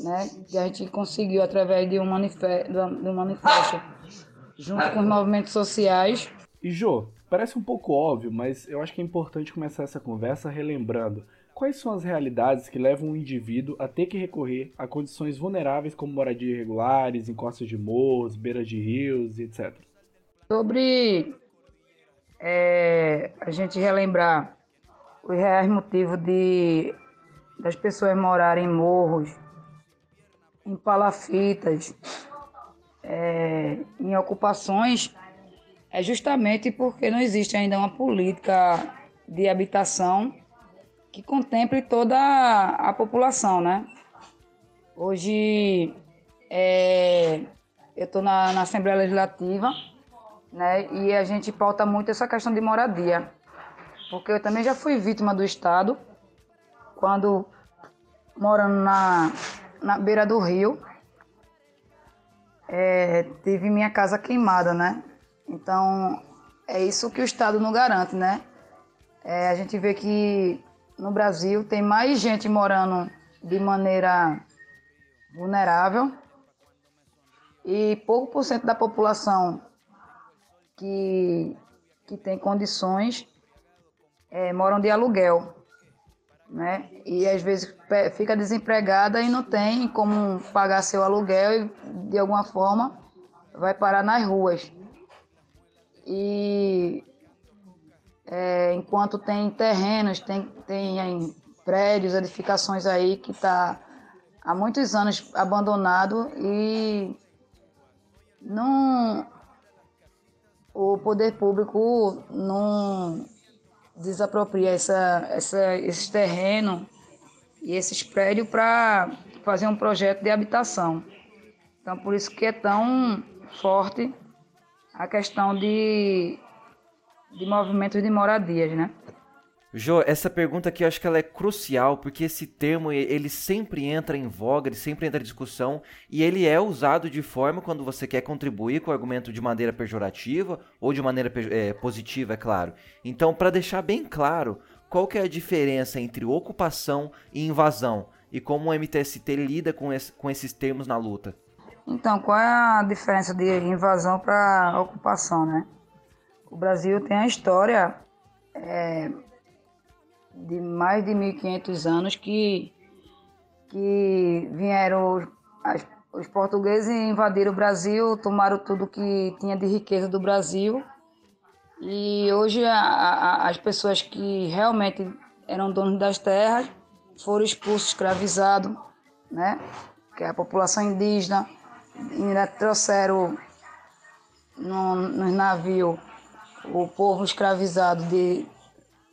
né? Que a gente conseguiu através de um manifesto, de um manifesto junto com os movimentos sociais. E Jô, parece um pouco óbvio, mas eu acho que é importante começar essa conversa relembrando quais são as realidades que levam um indivíduo a ter que recorrer a condições vulneráveis como moradia irregulares, encostas de morros, beiras de rios e etc. Sobre é, a gente relembrar os reais motivos de das pessoas morarem em morros, em palafitas, é, em ocupações, é justamente porque não existe ainda uma política de habitação que contemple toda a, população, né? Hoje é, eu estou na, na Assembleia Legislativa, né? E a gente pauta muito essa questão de moradia, porque eu também já fui vítima do Estado quando morando na, na beira do rio, é, tive minha casa queimada, né? Então é isso que o Estado não garante, né? É, a gente vê que no Brasil tem mais gente morando de maneira vulnerável e pouco por cento da população que, que tem condições é, moram de aluguel, né? E às vezes fica desempregada e não tem como pagar seu aluguel e de alguma forma vai parar nas ruas. E é, enquanto tem terrenos, tem, tem prédios, edificações aí que está há muitos anos abandonado e não o poder público não desapropria essa, essa, esses terrenos e esses prédios para fazer um projeto de habitação. Então, por isso que é tão forte a questão de, de movimentos de moradias, né? Jô, essa pergunta aqui eu acho que ela é crucial, porque esse termo ele sempre entra em voga, ele sempre entra em discussão, e ele é usado de forma quando você quer contribuir com o argumento de maneira pejorativa ou de maneira é, positiva, é claro. Então, para deixar bem claro, qual que é a diferença entre ocupação e invasão, e como o MTST lida com, esse- com esses termos na luta? Então, qual é a diferença de invasão para ocupação, né? O Brasil tem a história é, de mais de 1.500 anos que, que vieram os, as- os portugueses invadiram o Brasil, tomaram tudo que tinha de riqueza do Brasil e hoje a- a- as pessoas que realmente eram donos das terras foram expulsos, escravizados, né? Que é a população indígena, ainda trouxeram no, nos navios o povo escravizado de,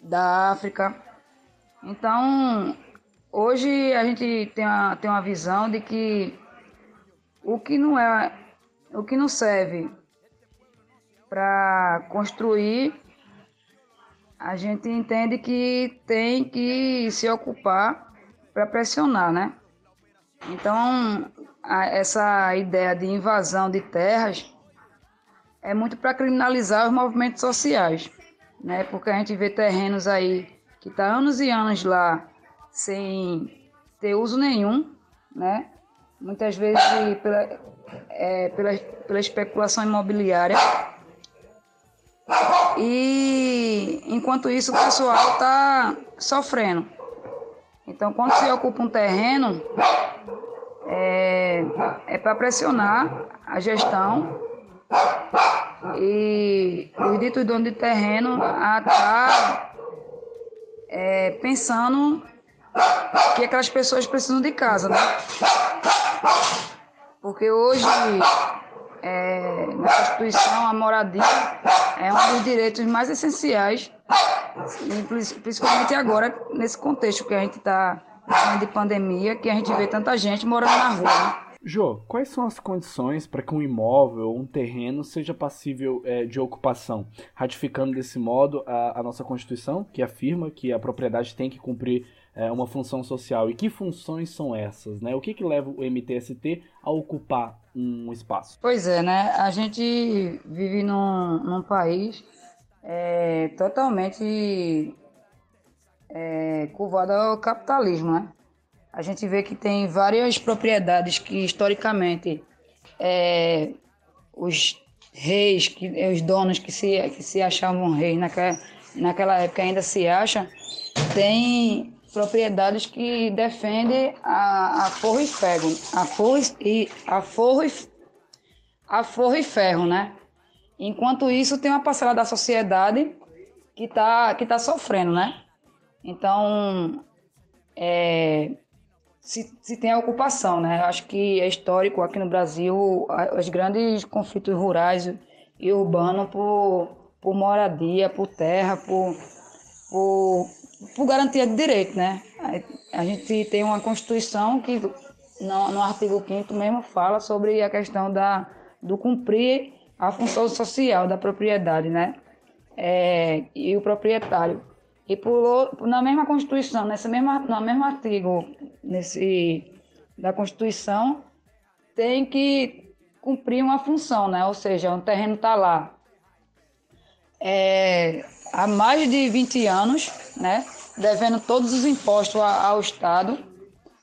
da África. Então, hoje a gente tem uma, tem uma visão de que o que não é, o que não serve para construir, a gente entende que tem que se ocupar para pressionar, né? Então, a- essa ideia de invasão de terras é muito para criminalizar os movimentos sociais, né? Porque a gente vê terrenos aí que tá anos e anos lá sem ter uso nenhum, né? Muitas vezes pela, é, pela, pela especulação imobiliária. E enquanto isso o pessoal está sofrendo. Então quando se ocupa um terreno, é, é para pressionar a gestão e os ditos donos de terreno a estar pensando que aquelas pessoas precisam de casa, né? Porque hoje, é, na Constituição, a moradia é um dos direitos mais essenciais, pri- principalmente agora, nesse contexto que a gente está de pandemia, que a gente vê tanta gente morando na rua. Né? Jô, quais são as condições para que um imóvel ou um terreno seja passível é, de ocupação? Ratificando desse modo a, a nossa Constituição, que afirma que a propriedade tem que cumprir é, uma função social. E que funções são essas? Né? O que, que leva o MTST a ocupar um espaço? Pois é, né? A gente vive num, num país é, totalmente é, curvado ao capitalismo, né? A gente vê que tem várias propriedades que historicamente é, os reis, que, os donos que se, que se achavam reis naquela, naquela época ainda se acham, tem propriedades que defendem a, a forro e ferro, a forro e a forro e, a forro e ferro, né? Enquanto isso tem uma parcela da sociedade que está que tá sofrendo, né? Então, é, se, se tem a ocupação, né? Acho que é histórico aqui no Brasil os grandes conflitos rurais e urbanos por, por moradia, por terra, por, por, por garantia de direito, né? A, a gente tem uma Constituição que no, no artigo 5 mesmo fala sobre a questão da, do cumprir a função social da propriedade, né? É, e o proprietário. E o- na mesma Constituição, nesse mesmo, no mesmo artigo nesse, da Constituição, tem que cumprir uma função, né? Ou seja, um terreno está lá é, há mais de 20 anos, né? Devendo todos os impostos ao Estado,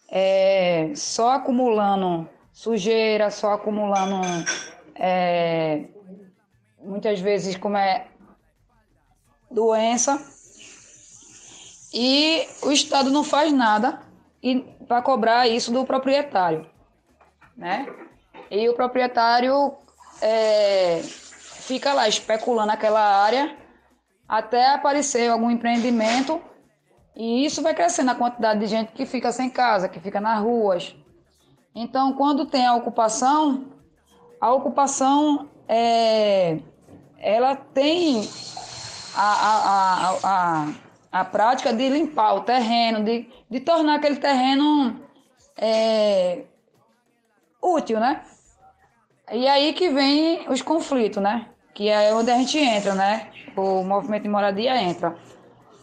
é, só acumulando sujeira, só acumulando é, muitas vezes como é doença e o Estado não faz nada para cobrar isso do proprietário, né? E o proprietário é, fica lá especulando aquela área até aparecer algum empreendimento e isso vai crescendo a quantidade de gente que fica sem casa, que fica nas ruas. Então, quando tem a ocupação, a ocupação é, ela tem a, a, a, a, a prática de limpar o terreno, de, de tornar aquele terreno é, útil, né? E aí que vem os conflitos, né? Que é onde a gente entra, né? O movimento de moradia entra.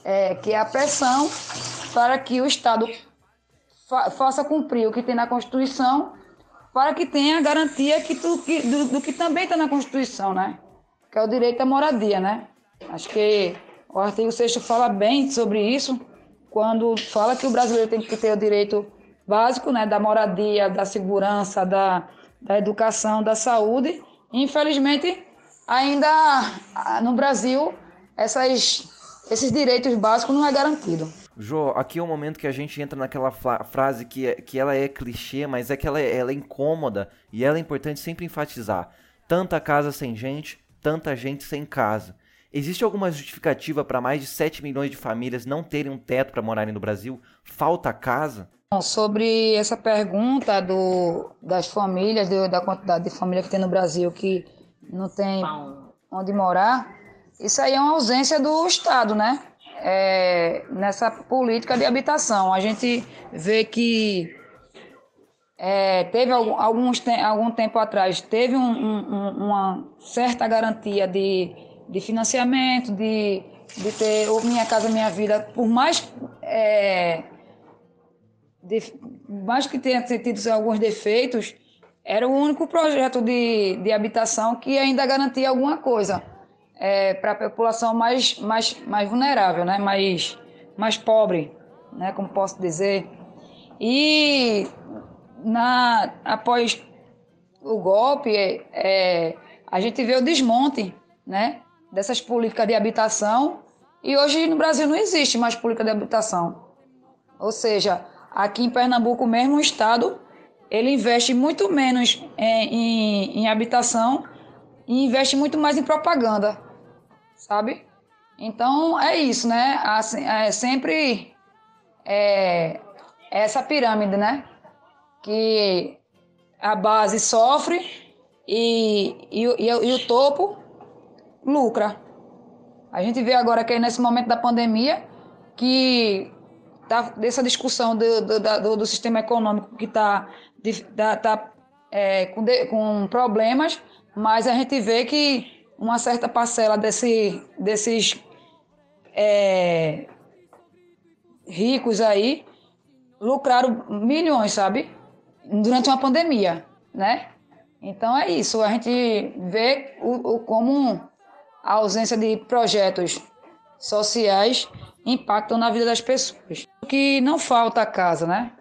É, que é a pressão para que o Estado fa faça cumprir o que tem na Constituição, para que tenha a garantia que tu, que, do, do que também está na Constituição, né? Que é o direito à moradia, né? Acho que o artigo 6 fala bem sobre isso, quando fala que o brasileiro tem que ter o direito básico, né? Da moradia, da segurança, da, da educação, da saúde. Infelizmente, ainda ah, no Brasil, essas, esses direitos básicos não é garantido. Jô, aqui é o momento que a gente entra naquela fra- frase que, é- que ela é clichê, mas é que ela é, ela é incômoda e ela é importante sempre enfatizar. Tanta casa sem gente, tanta gente sem casa. Existe alguma justificativa para mais de 7 milhões de famílias não terem um teto para morarem no Brasil? Falta casa? Bom, sobre essa pergunta do, das famílias, do- da quantidade de família que tem no Brasil que não tem onde morar, isso aí é uma ausência do Estado, né? É, nessa política de habitação. A gente vê que é, teve algum, alguns algum tempo atrás, teve um- um- uma certa garantia de, de financiamento, de, de ter o Minha Casa Minha Vida, por mais é, def- mais que tenha tido alguns defeitos, era o único projeto de, de habitação que ainda garantia alguma coisa para a população mais, mais, mais vulnerável, né? mais, mais pobre, né? como posso dizer. E na, após o golpe, é, a gente vê o desmonte né? Dessas políticas de habitação e hoje no Brasil não existe mais política de habitação. Ou seja, aqui em Pernambuco mesmo, o Estado ele investe muito menos em, em, em habitação e investe muito mais em propaganda, sabe? Então é isso, né? Assim, é sempre é, essa pirâmide, né? Que a base sofre e, e, e, e o topo lucra. A gente vê agora que nesse momento da pandemia que tá, dessa discussão do, do, do, do sistema econômico que está tá, tá, é, com, com problemas, mas a gente vê que uma certa parcela desse, desses é, ricos aí lucraram milhões, sabe? Durante uma pandemia, né? Então é isso, a gente vê o, o- como a ausência de projetos sociais impactam na vida das pessoas. O que não falta a casa, né?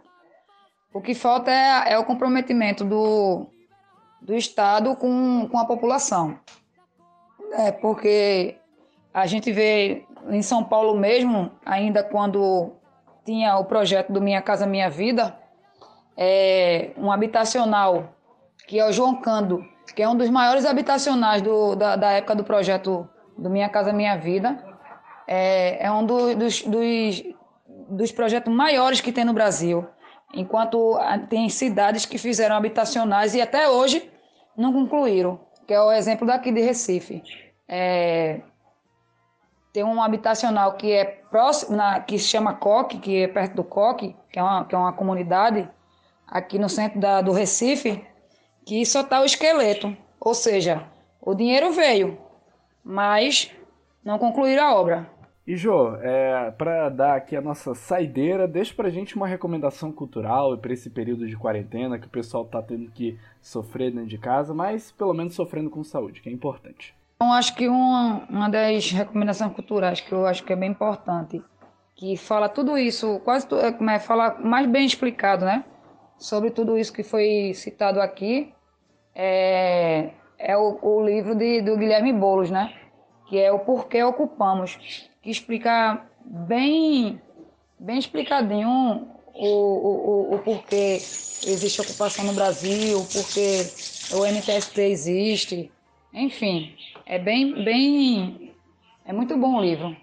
O que falta é, é o comprometimento do, do Estado com, com a população. É, porque a gente vê em São Paulo mesmo, ainda quando tinha o projeto do Minha Casa Minha Vida, é, um habitacional, que é o João Cando, que é um dos maiores habitacionais do- da, da época do projeto do Minha Casa Minha Vida. É, é um do- dos, dos, dos projetos maiores que tem no Brasil. Enquanto ah, tem cidades que fizeram habitacionais e até hoje não concluíram, que é o exemplo daqui de Recife. É, tem um habitacional que é próximo, na, que se chama Coque, que é perto do Coque, que é uma, que é uma comunidade aqui no centro da, do Recife, que só está o esqueleto. Ou seja, o dinheiro veio, mas não concluíram a obra. E Jô, é, para dar aqui a nossa saideira, deixa pra gente uma recomendação cultural para esse período de quarentena que o pessoal tá tendo que sofrer dentro de casa, mas pelo menos sofrendo com saúde, que é importante. Então, acho que uma, uma das recomendações culturais que eu acho que é bem importante, que fala tudo isso, quase é, como é, fala mais bem explicado, né? Sobre tudo isso que foi citado aqui, é, é o, o livro de, do Guilherme Boulos, né? Que é o Porquê Ocupamos, que explica bem, bem explicadinho o, o, o, o porquê existe ocupação no Brasil, porquê o MTST existe, enfim, é bem, bem, é muito bom o livro.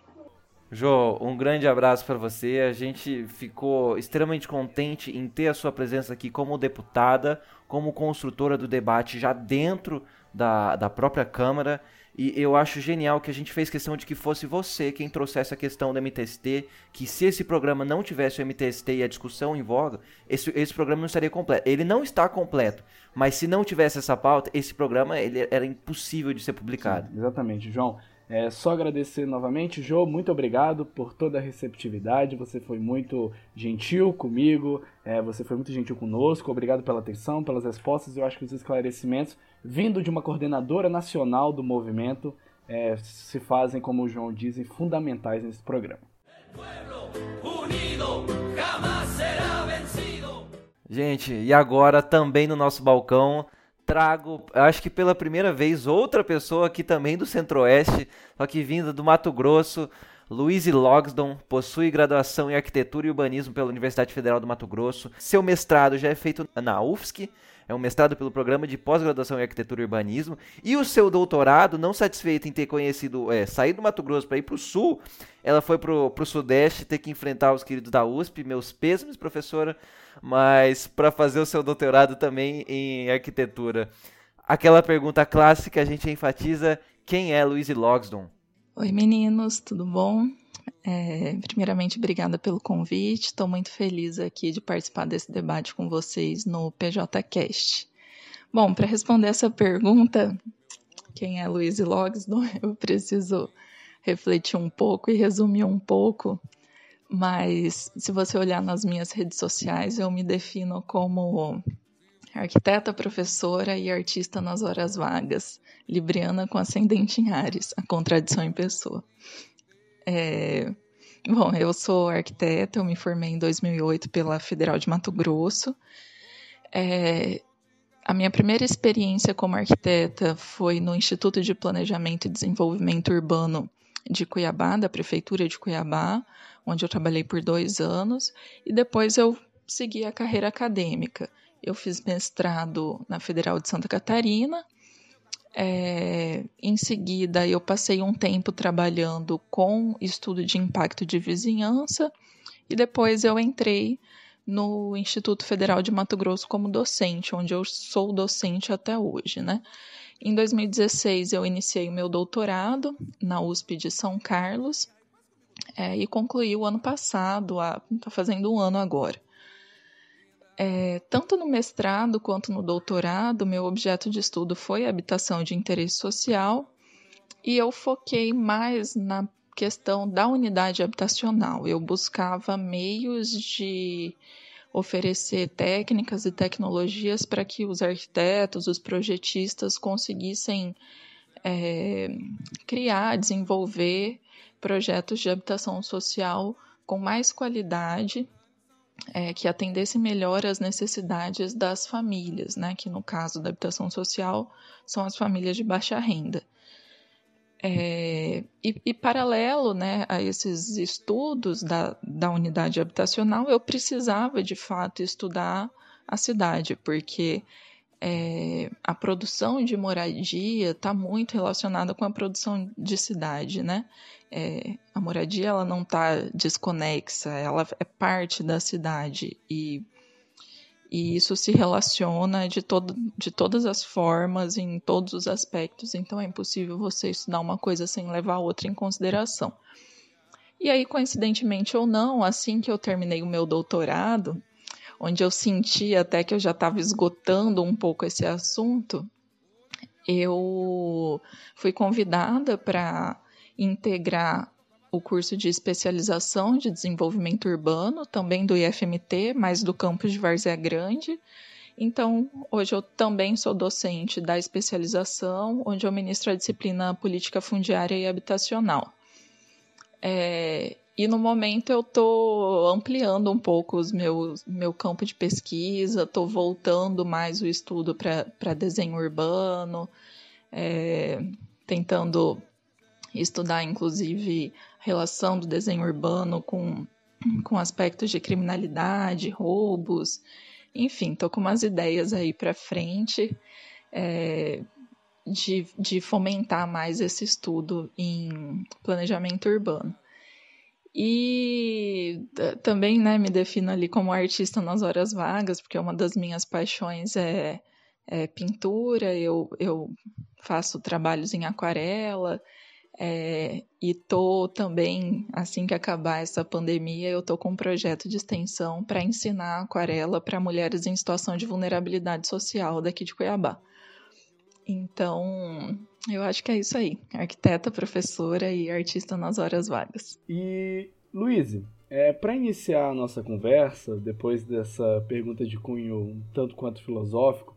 Jô, um grande abraço para você. A gente ficou extremamente contente em ter a sua presença aqui como deputada, como construtora do debate já dentro da, da própria Câmara. E eu acho genial que a gente fez questão de que fosse você quem trouxesse a questão do MTST, que se esse programa não tivesse o MTST e a discussão em voga, esse, esse programa não estaria completo. Ele não está completo, mas se não tivesse essa pauta, esse programa ele era impossível de ser publicado. Exatamente, João. É só agradecer novamente, Jô, muito obrigado por toda a receptividade. Você foi muito gentil comigo, é, você foi muito gentil conosco. Obrigado pela atenção, pelas respostas. Eu acho que os esclarecimentos, vindo de uma coordenadora nacional do movimento, é, se fazem, como o João dizem, fundamentais nesse programa. Gente, e agora também no nosso balcão trago, acho que pela primeira vez, outra pessoa aqui também do Centro-Oeste, só que vinda do Mato Grosso, Luiz Logsdon, possui graduação em Arquitetura e Urbanismo pela Universidade Federal do Mato Grosso. Seu mestrado já é feito na UFSC, é um mestrado pelo Programa de Pós-Graduação em Arquitetura e Urbanismo. E o seu doutorado, não satisfeita em ter conhecido, é, sair do Mato Grosso para ir para o Sul, ela foi para o Sudeste ter que enfrentar os queridos da USP. Meus pêsames, professora, mas para fazer o seu doutorado também em arquitetura. Aquela pergunta clássica, a gente enfatiza quem é Luiz Logsdon. Oi, meninos, tudo bom? É, primeiramente, obrigada pelo convite. Estou muito feliz aqui de participar desse debate com vocês no PJCast. Bom, para responder essa pergunta, quem é Luiz Logsdon, eu preciso refletir um pouco e resumir um pouco Mas se você olhar nas minhas redes sociais, eu me defino como arquiteta, professora e artista nas horas vagas, libriana com ascendente em Ares, a contradição em pessoa. É... Bom, eu sou arquiteta, eu me formei em 2008 pela Federal de Mato Grosso. É... A minha primeira experiência como arquiteta foi no Instituto de Planejamento e Desenvolvimento Urbano de Cuiabá, da Prefeitura de Cuiabá, onde eu trabalhei por dois anos, e depois eu segui a carreira acadêmica. Eu fiz mestrado na Federal de Santa Catarina. É, em seguida, eu passei um tempo trabalhando com estudo de impacto de vizinhança e depois eu entrei no Instituto Federal de Mato Grosso como docente, onde eu sou docente até hoje, né? Em 2016 eu iniciei o meu doutorado na USP de São Carlos é, e concluí o ano passado, está fazendo um ano agora. É, tanto no mestrado quanto no doutorado, meu objeto de estudo foi habitação de interesse social e eu foquei mais na questão da unidade habitacional. Eu buscava meios de oferecer técnicas e tecnologias para que os arquitetos, os projetistas conseguissem é, criar, desenvolver projetos de habitação social com mais qualidade, é, que atendesse melhor às necessidades das famílias, né? que no caso da habitação social são as famílias de baixa renda. É, e, e, paralelo né, a esses estudos da, da unidade habitacional, eu precisava de fato estudar a cidade, porque é, a produção de moradia está muito relacionada com a produção de cidade, né? É, a moradia ela não está desconexa, ela é parte da cidade e e isso se relaciona de, todo, de todas as formas, em todos os aspectos, então é impossível você estudar uma coisa sem levar a outra em consideração. E aí, coincidentemente ou não, assim que eu terminei o meu doutorado, onde eu senti até que eu já estava esgotando um pouco esse assunto, eu fui convidada para integrar o curso de especialização de desenvolvimento urbano, também do IFMT, mas do campus de Várzea Grande. Então, hoje eu também sou docente da especialização, onde eu ministro a disciplina Política Fundiária e Habitacional. É, e no momento eu estou ampliando um pouco os meus, meu campo de pesquisa, estou voltando mais o estudo para desenho urbano, é, tentando estudar inclusive relação do desenho urbano com, com aspectos de criminalidade, roubos, enfim, estou com umas ideias aí para frente é, de, de fomentar mais esse estudo em planejamento urbano. E também né, me defino ali como artista nas horas vagas, porque uma das minhas paixões é, é pintura, eu, eu faço trabalhos em aquarela, é, e tô também, assim que acabar essa pandemia, eu tô com um projeto de extensão para ensinar aquarela para mulheres em situação de vulnerabilidade social daqui de Cuiabá. Então, eu acho que é isso aí. Arquiteta, professora e artista nas horas vagas. E, Luiz, é, para iniciar a nossa conversa, depois dessa pergunta de cunho um tanto quanto filosófico,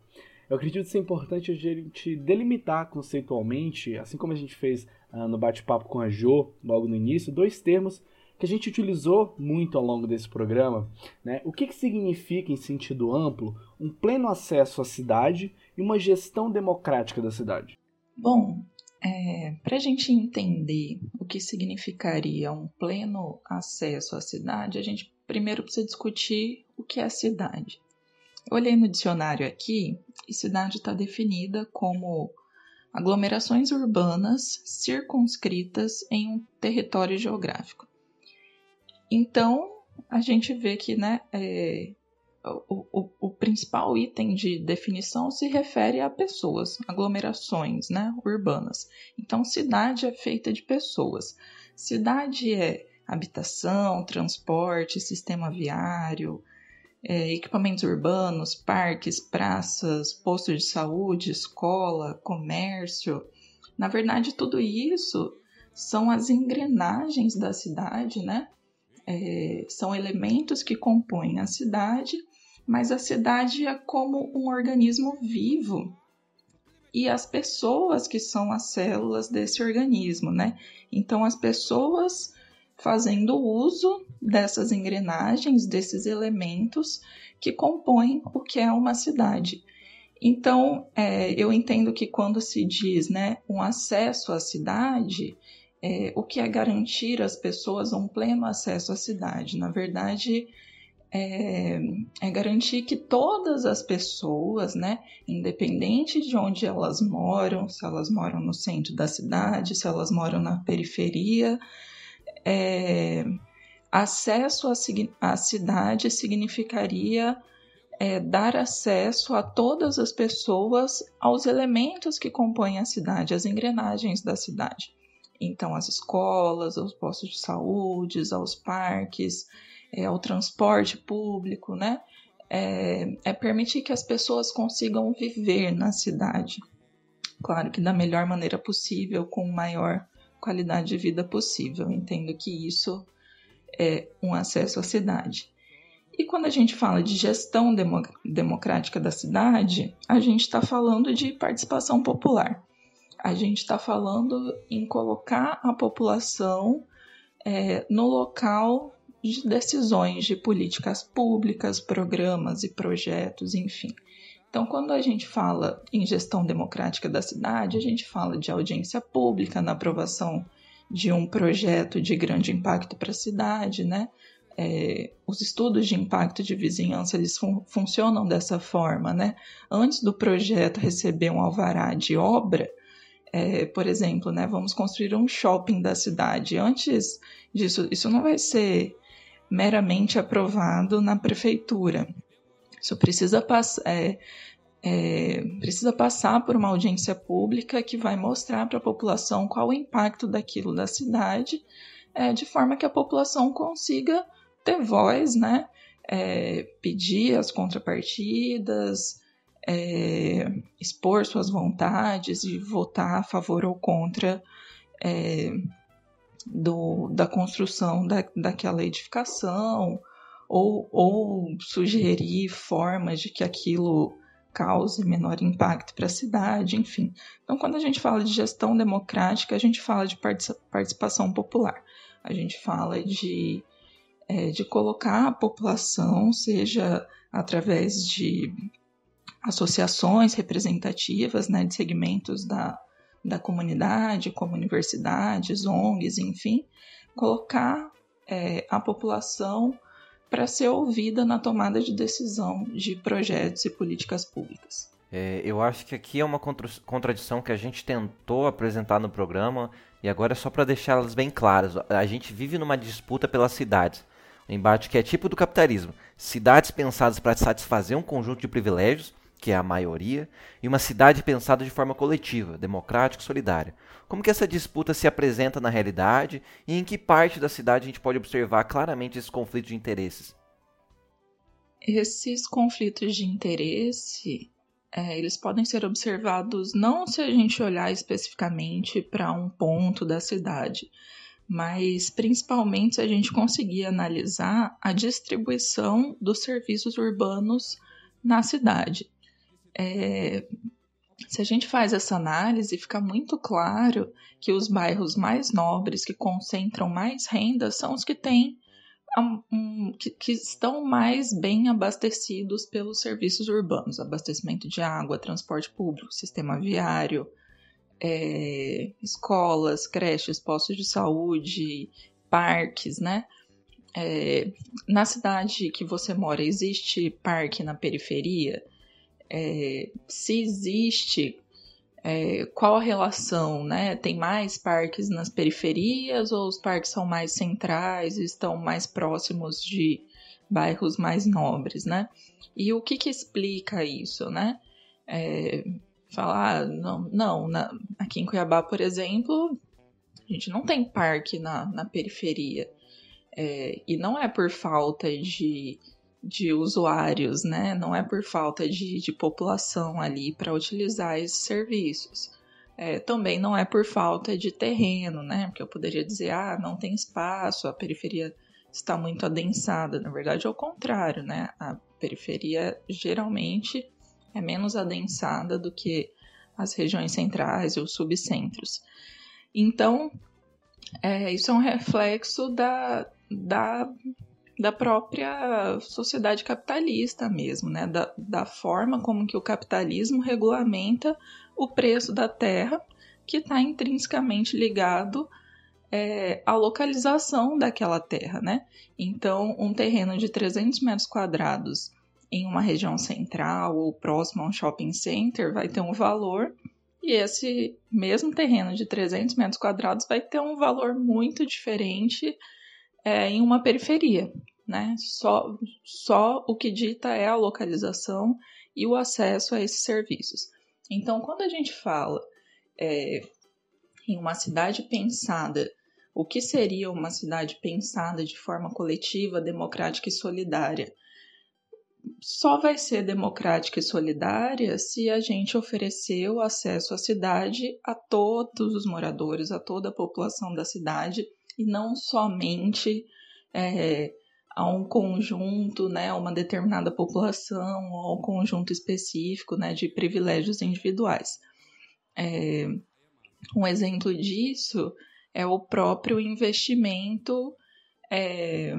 eu acredito ser importante a gente delimitar conceitualmente, assim como a gente fez uh, no bate-papo com a Jo logo no início, dois termos que a gente utilizou muito ao longo desse programa. Né? O que, que significa, em sentido amplo, um pleno acesso à cidade e uma gestão democrática da cidade? Bom, é, para a gente entender o que significaria um pleno acesso à cidade, a gente primeiro precisa discutir o que é cidade. Eu olhei no dicionário aqui e cidade está definida como aglomerações urbanas circunscritas em um território geográfico. Então, a gente vê que né, é, o, o, principal item de definição se refere a pessoas, aglomerações né, urbanas. Então, cidade é feita de pessoas. Cidade é habitação, transporte, sistema viário, é, equipamentos urbanos, parques, praças, postos de saúde, escola, comércio. Na verdade, tudo isso são as engrenagens da cidade, né? é, são elementos que compõem a cidade, mas a cidade é como um organismo vivo e as pessoas que são as células desse organismo, né? Então, as pessoas fazendo uso dessas engrenagens, desses elementos que compõem o que é uma cidade. Então, é, eu entendo que quando se diz né, um acesso à cidade, é, o que é garantir às pessoas um pleno acesso à cidade? Na verdade, é, é, garantir que todas as pessoas, né, independente de onde elas moram, se elas moram no centro da cidade, se elas moram na periferia, é, acesso à, cidade significaria é, dar acesso a todas as pessoas aos elementos que compõem a cidade, as engrenagens da cidade. Então, as escolas, aos postos de saúde, aos parques, é, ao transporte público, né? É, é permitir que as pessoas consigam viver na cidade. Claro que da melhor maneira possível, com maior qualidade de vida possível. Entendo que isso é um acesso à cidade. E quando a gente fala de gestão democrática da cidade, a gente está falando de participação popular. A gente está falando em colocar a população é, no local de decisões de políticas públicas, programas e projetos, enfim. Então, quando a gente fala em gestão democrática da cidade, a gente fala de audiência pública na aprovação de um projeto de grande impacto para a cidade, né? É, os estudos de impacto de vizinhança eles fun funcionam dessa forma, né? Antes do projeto receber um alvará de obra, é, por exemplo, né, vamos construir um shopping da cidade. Antes disso, isso não vai ser meramente aprovado na prefeitura. Isso precisa, pass é, é, precisa passar por uma audiência pública que vai mostrar para a população qual o impacto daquilo da cidade, é, de forma que a população consiga ter voz, né? É, pedir as contrapartidas, é, expor suas vontades e votar a favor ou contra é, do, da construção da, daquela edificação ou, ou sugerir formas de que aquilo cause menor impacto para a cidade, enfim. Então, quando a gente fala de gestão democrática, a gente fala de participação popular, a gente fala de, é, de colocar a população, seja através de associações representativas né, de segmentos da, da comunidade, como universidades, ONGs, enfim, colocar é, a população para ser ouvida na tomada de decisão de projetos e políticas públicas. É, eu acho que aqui é uma contradição que a gente tentou apresentar no programa e agora é só para deixá-las bem claras. A gente vive numa disputa pelas cidades. Um embate que é tipo do capitalismo. Cidades pensadas para satisfazer um conjunto de privilégios, que é a maioria, e uma cidade pensada de forma coletiva, democrática e solidária. Como que essa disputa se apresenta na realidade e em que parte da cidade a gente pode observar claramente esse conflito de interesses? Esses conflitos de interesse, é, eles podem ser observados não se a gente olhar especificamente para um ponto da cidade, mas principalmente se a gente conseguir analisar a distribuição dos serviços urbanos na cidade. É, se a gente faz essa análise, fica muito claro que os bairros mais nobres, que concentram mais renda, são os que têm que, que, estão mais bem abastecidos pelos serviços urbanos, abastecimento de água, transporte público, sistema viário, é, escolas, creches, postos de saúde, parques, né? É, na cidade que você mora, existe parque na periferia? É, se existe, é, qual a relação, né? Tem mais parques nas periferias ou os parques são mais centrais estão mais próximos de bairros mais nobres, né? E o que que explica isso, né? É, falar, não, não na, aqui em Cuiabá, por exemplo, a gente não tem parque na, na periferia. É, e não é por falta de de usuários, né? Não é por falta de, de população ali para utilizar esses serviços. É, também não é por falta de terreno, né? Porque eu poderia dizer, ah, não tem espaço, a periferia está muito adensada. Na verdade, é o contrário, né? A periferia geralmente é menos adensada do que as regiões centrais os subcentros. Então, é, isso é um reflexo da, da, da própria sociedade capitalista mesmo, né? Da, da forma como que o capitalismo regulamenta o preço da terra, que está intrinsecamente ligado é, à localização daquela terra, né? Então, um terreno de 300 metros quadrados em uma região central ou próximo a um shopping center vai ter um valor e esse mesmo terreno de 300 metros quadrados vai ter um valor muito diferente é, em uma periferia, né? Só, só o que dita é a localização e o acesso a esses serviços. Então, quando a gente fala é, em uma cidade pensada, o que seria uma cidade pensada de forma coletiva, democrática e solidária? só vai ser democrática e solidária se a gente oferecer o acesso à cidade a todos os moradores, a toda a população da cidade e não somente é, a um conjunto, né, a uma determinada população ou a um conjunto específico né, de privilégios individuais. É, um exemplo disso é o próprio investimento é,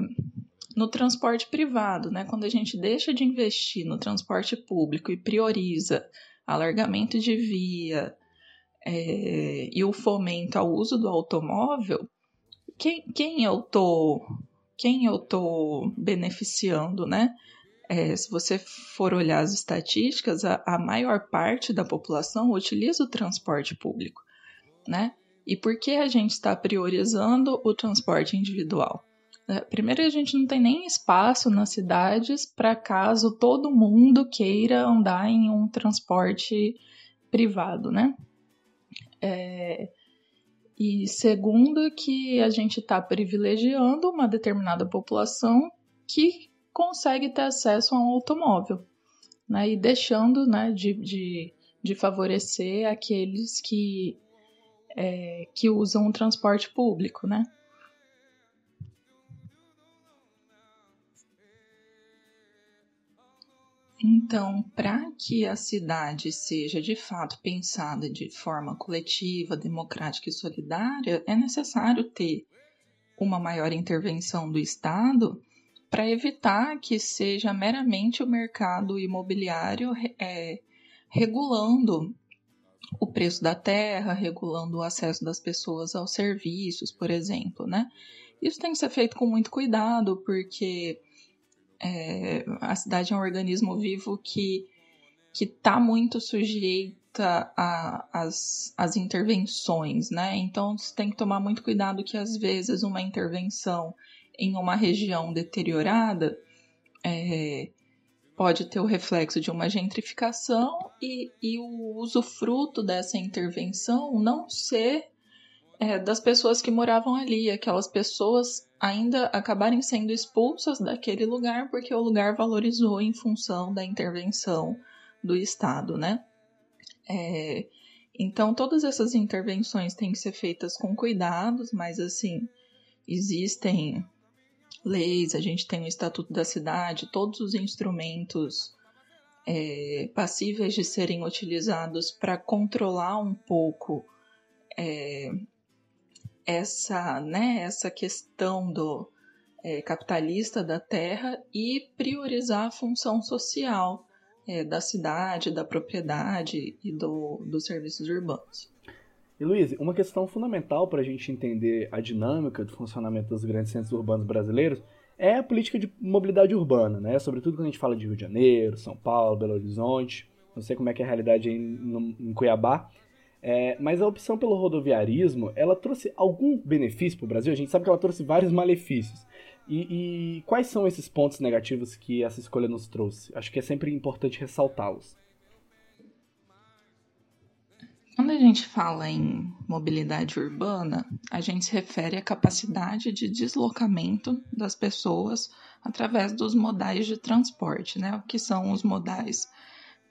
no transporte privado, né? Quando a gente deixa de investir no transporte público e prioriza alargamento de via é, e o fomento ao uso do automóvel, quem, quem eu tô quem eu tô beneficiando, né? É, se você for olhar as estatísticas, a, a maior parte da população utiliza o transporte público, né? E por que a gente está priorizando o transporte individual? É, primeiro, a gente não tem nem espaço nas cidades para caso todo mundo queira andar em um transporte privado, né? É, e segundo, que a gente está privilegiando uma determinada população que consegue ter acesso a um automóvel, né? E deixando né, de, de, de favorecer aqueles que, é, que usam o transporte público, né? Então, para que a cidade seja de fato pensada de forma coletiva, democrática e solidária, é necessário ter uma maior intervenção do Estado para evitar que seja meramente o mercado imobiliário é, regulando o preço da terra, regulando o acesso das pessoas aos serviços, por exemplo, né? Isso tem que ser feito com muito cuidado, porque é, a cidade é um organismo vivo que que está muito sujeita às as intervenções, né? Então você tem que tomar muito cuidado que às vezes uma intervenção em uma região deteriorada é, pode ter o reflexo de uma gentrificação e, e o usufruto dessa intervenção não ser é, das pessoas que moravam ali, aquelas pessoas ainda acabarem sendo expulsas daquele lugar porque o lugar valorizou em função da intervenção do Estado, né? É, então, todas essas intervenções têm que ser feitas com cuidados, mas assim, existem leis, a gente tem o Estatuto da Cidade, todos os instrumentos é, passíveis de serem utilizados para controlar um pouco é, essa, né, essa questão do é, capitalista da terra e priorizar a função social é, da cidade, da propriedade e do, dos serviços urbanos. E Luiz, uma questão fundamental para a gente entender a dinâmica do funcionamento dos grandes centros urbanos brasileiros é a política de mobilidade urbana, né? Sobretudo quando a gente fala de Rio de Janeiro, São Paulo, Belo Horizonte, não sei como é que é a realidade em, em Cuiabá, é, mas a opção pelo rodoviarismo, ela trouxe algum benefício para o Brasil? A gente sabe que ela trouxe vários malefícios. E, e, quais são esses pontos negativos que essa escolha nos trouxe? Acho que é sempre importante ressaltá-los. Quando a gente fala em mobilidade urbana, a gente se refere à capacidade de deslocamento das pessoas através dos modais de transporte, né? O que são os modais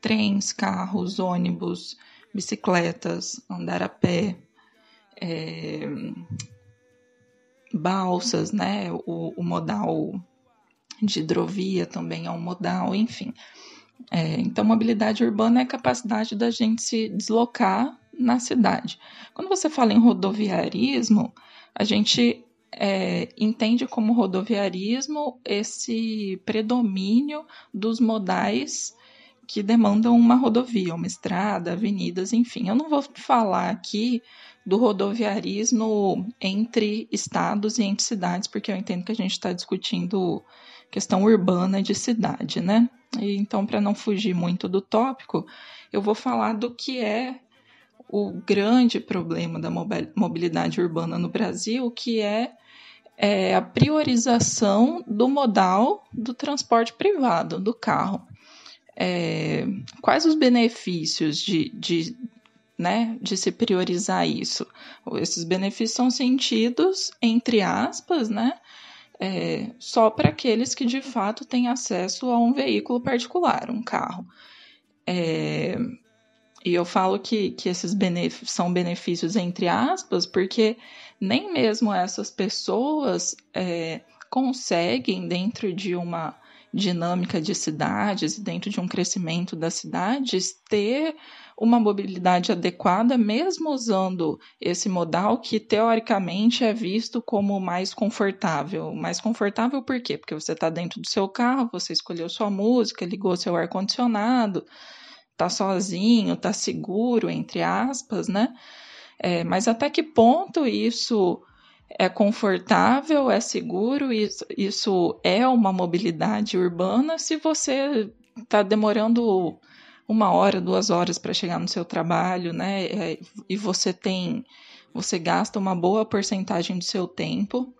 trens, carros, ônibus, bicicletas, andar a pé, é, balsas, né? O, o, modal de hidrovia também é um modal, enfim. É, então, mobilidade urbana é a capacidade da gente se deslocar na cidade. Quando você fala em rodoviarismo, a gente é, entende como rodoviarismo esse predomínio dos modais que demandam uma rodovia, uma estrada, avenidas, enfim. Eu não vou falar aqui do rodoviarismo entre estados e entre cidades, porque eu entendo que a gente está discutindo questão urbana de cidade, né? E, então, para não fugir muito do tópico, eu vou falar do que é o grande problema da mobilidade urbana no Brasil, que é, é a priorização do modal do transporte privado, do carro. É, quais os benefícios de, de, né, de se priorizar isso? Esses benefícios são sentidos, entre aspas, né, é, só para aqueles que de fato têm acesso a um veículo particular, um carro. É, e eu falo que, que esses benefícios são benefícios entre aspas, porque nem mesmo essas pessoas é, conseguem, dentro de uma dinâmica de cidades e dentro de um crescimento das cidades, ter uma mobilidade adequada, mesmo usando esse modal que teoricamente é visto como mais confortável. Mais confortável por quê? Porque você está dentro do seu carro, você escolheu sua música, ligou seu ar-condicionado, está sozinho, está seguro, entre aspas, né? É, mas até que ponto isso é confortável, é seguro, isso, isso é uma mobilidade urbana se você está demorando uma hora, duas horas para chegar no seu trabalho, né? É, e você tem, você gasta uma boa porcentagem do seu tempo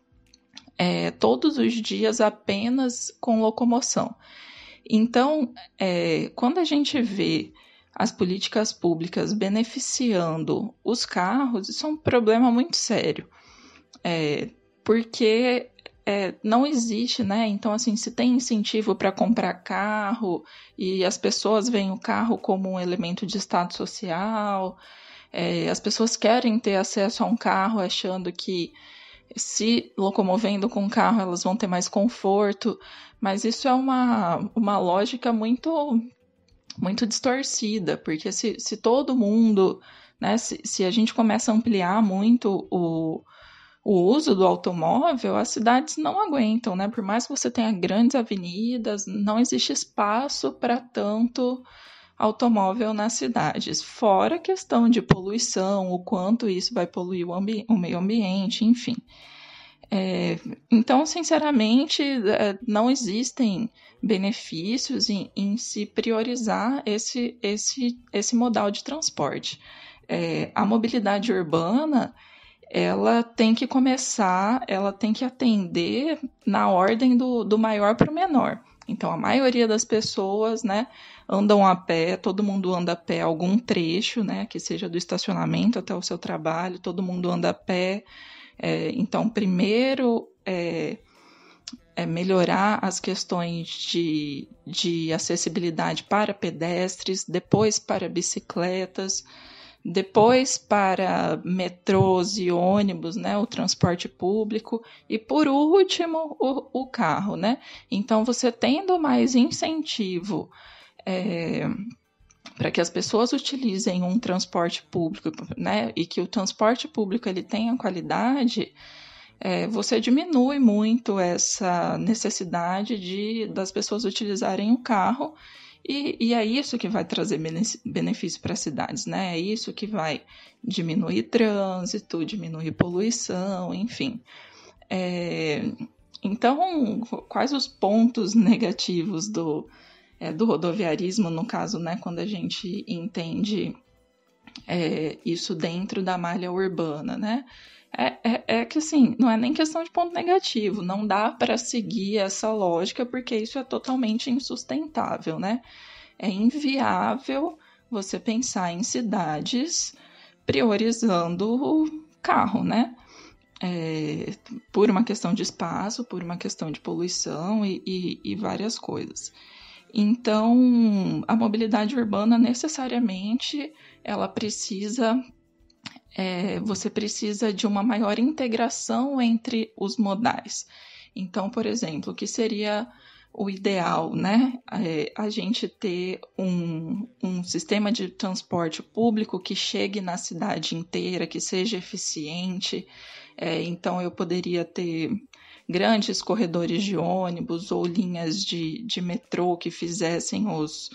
é, todos os dias apenas com locomoção. Então, é, quando a gente vê as políticas públicas beneficiando os carros, isso é um problema muito sério. É, porque é, não existe, né? Então, assim, se tem incentivo para comprar carro e as pessoas veem o carro como um elemento de status social, é, as pessoas querem ter acesso a um carro achando que se locomovendo com o carro elas vão ter mais conforto, mas isso é uma, uma lógica muito muito distorcida, porque se, se todo mundo, né, se, se a gente começa a ampliar muito o, o uso do automóvel, as cidades não aguentam, né? Por mais que você tenha grandes avenidas, não existe espaço para tanto automóvel nas cidades. Fora a questão de poluição, o quanto isso vai poluir o, o meio ambiente, enfim. É, então, sinceramente, é, não existem benefícios em, em, se priorizar esse, esse, esse modal de transporte. É, a mobilidade urbana ela tem que começar, ela tem que atender na ordem do, do maior para o menor. Então, a maioria das pessoas, né, andam a pé, todo mundo anda a pé algum trecho, né, que seja do estacionamento até o seu trabalho, todo mundo anda a pé. É, então, primeiro é, é, melhorar as questões de, de acessibilidade para pedestres, depois para bicicletas, depois para metrôs e ônibus, né, o transporte público, e por último, o, o carro, né? Então, você tendo mais incentivo é, para que as pessoas utilizem um transporte público, né, e que o transporte público ele tenha qualidade, é, você diminui muito essa necessidade de das pessoas utilizarem o carro e, e, é isso que vai trazer benefício para as cidades, né? É isso que vai diminuir trânsito, diminuir poluição, enfim. É, então, quais os pontos negativos do, é, do rodoviarismo, no caso, né, quando a gente entende é, isso dentro da malha urbana, né? É, é, é, que assim, não é nem questão de ponto negativo, não dá para seguir essa lógica porque isso é totalmente insustentável, né? É inviável você pensar em cidades priorizando o carro, né? É, por uma questão de espaço, por uma questão de poluição e, e, e várias coisas. Então, a mobilidade urbana necessariamente ela precisa é, você precisa de uma maior integração entre os modais. Então, por exemplo, o que seria o ideal, né? É a gente ter um, um sistema de transporte público que chegue na cidade inteira, que seja eficiente. É, então, eu poderia ter grandes corredores de ônibus ou linhas de, de metrô que fizessem os,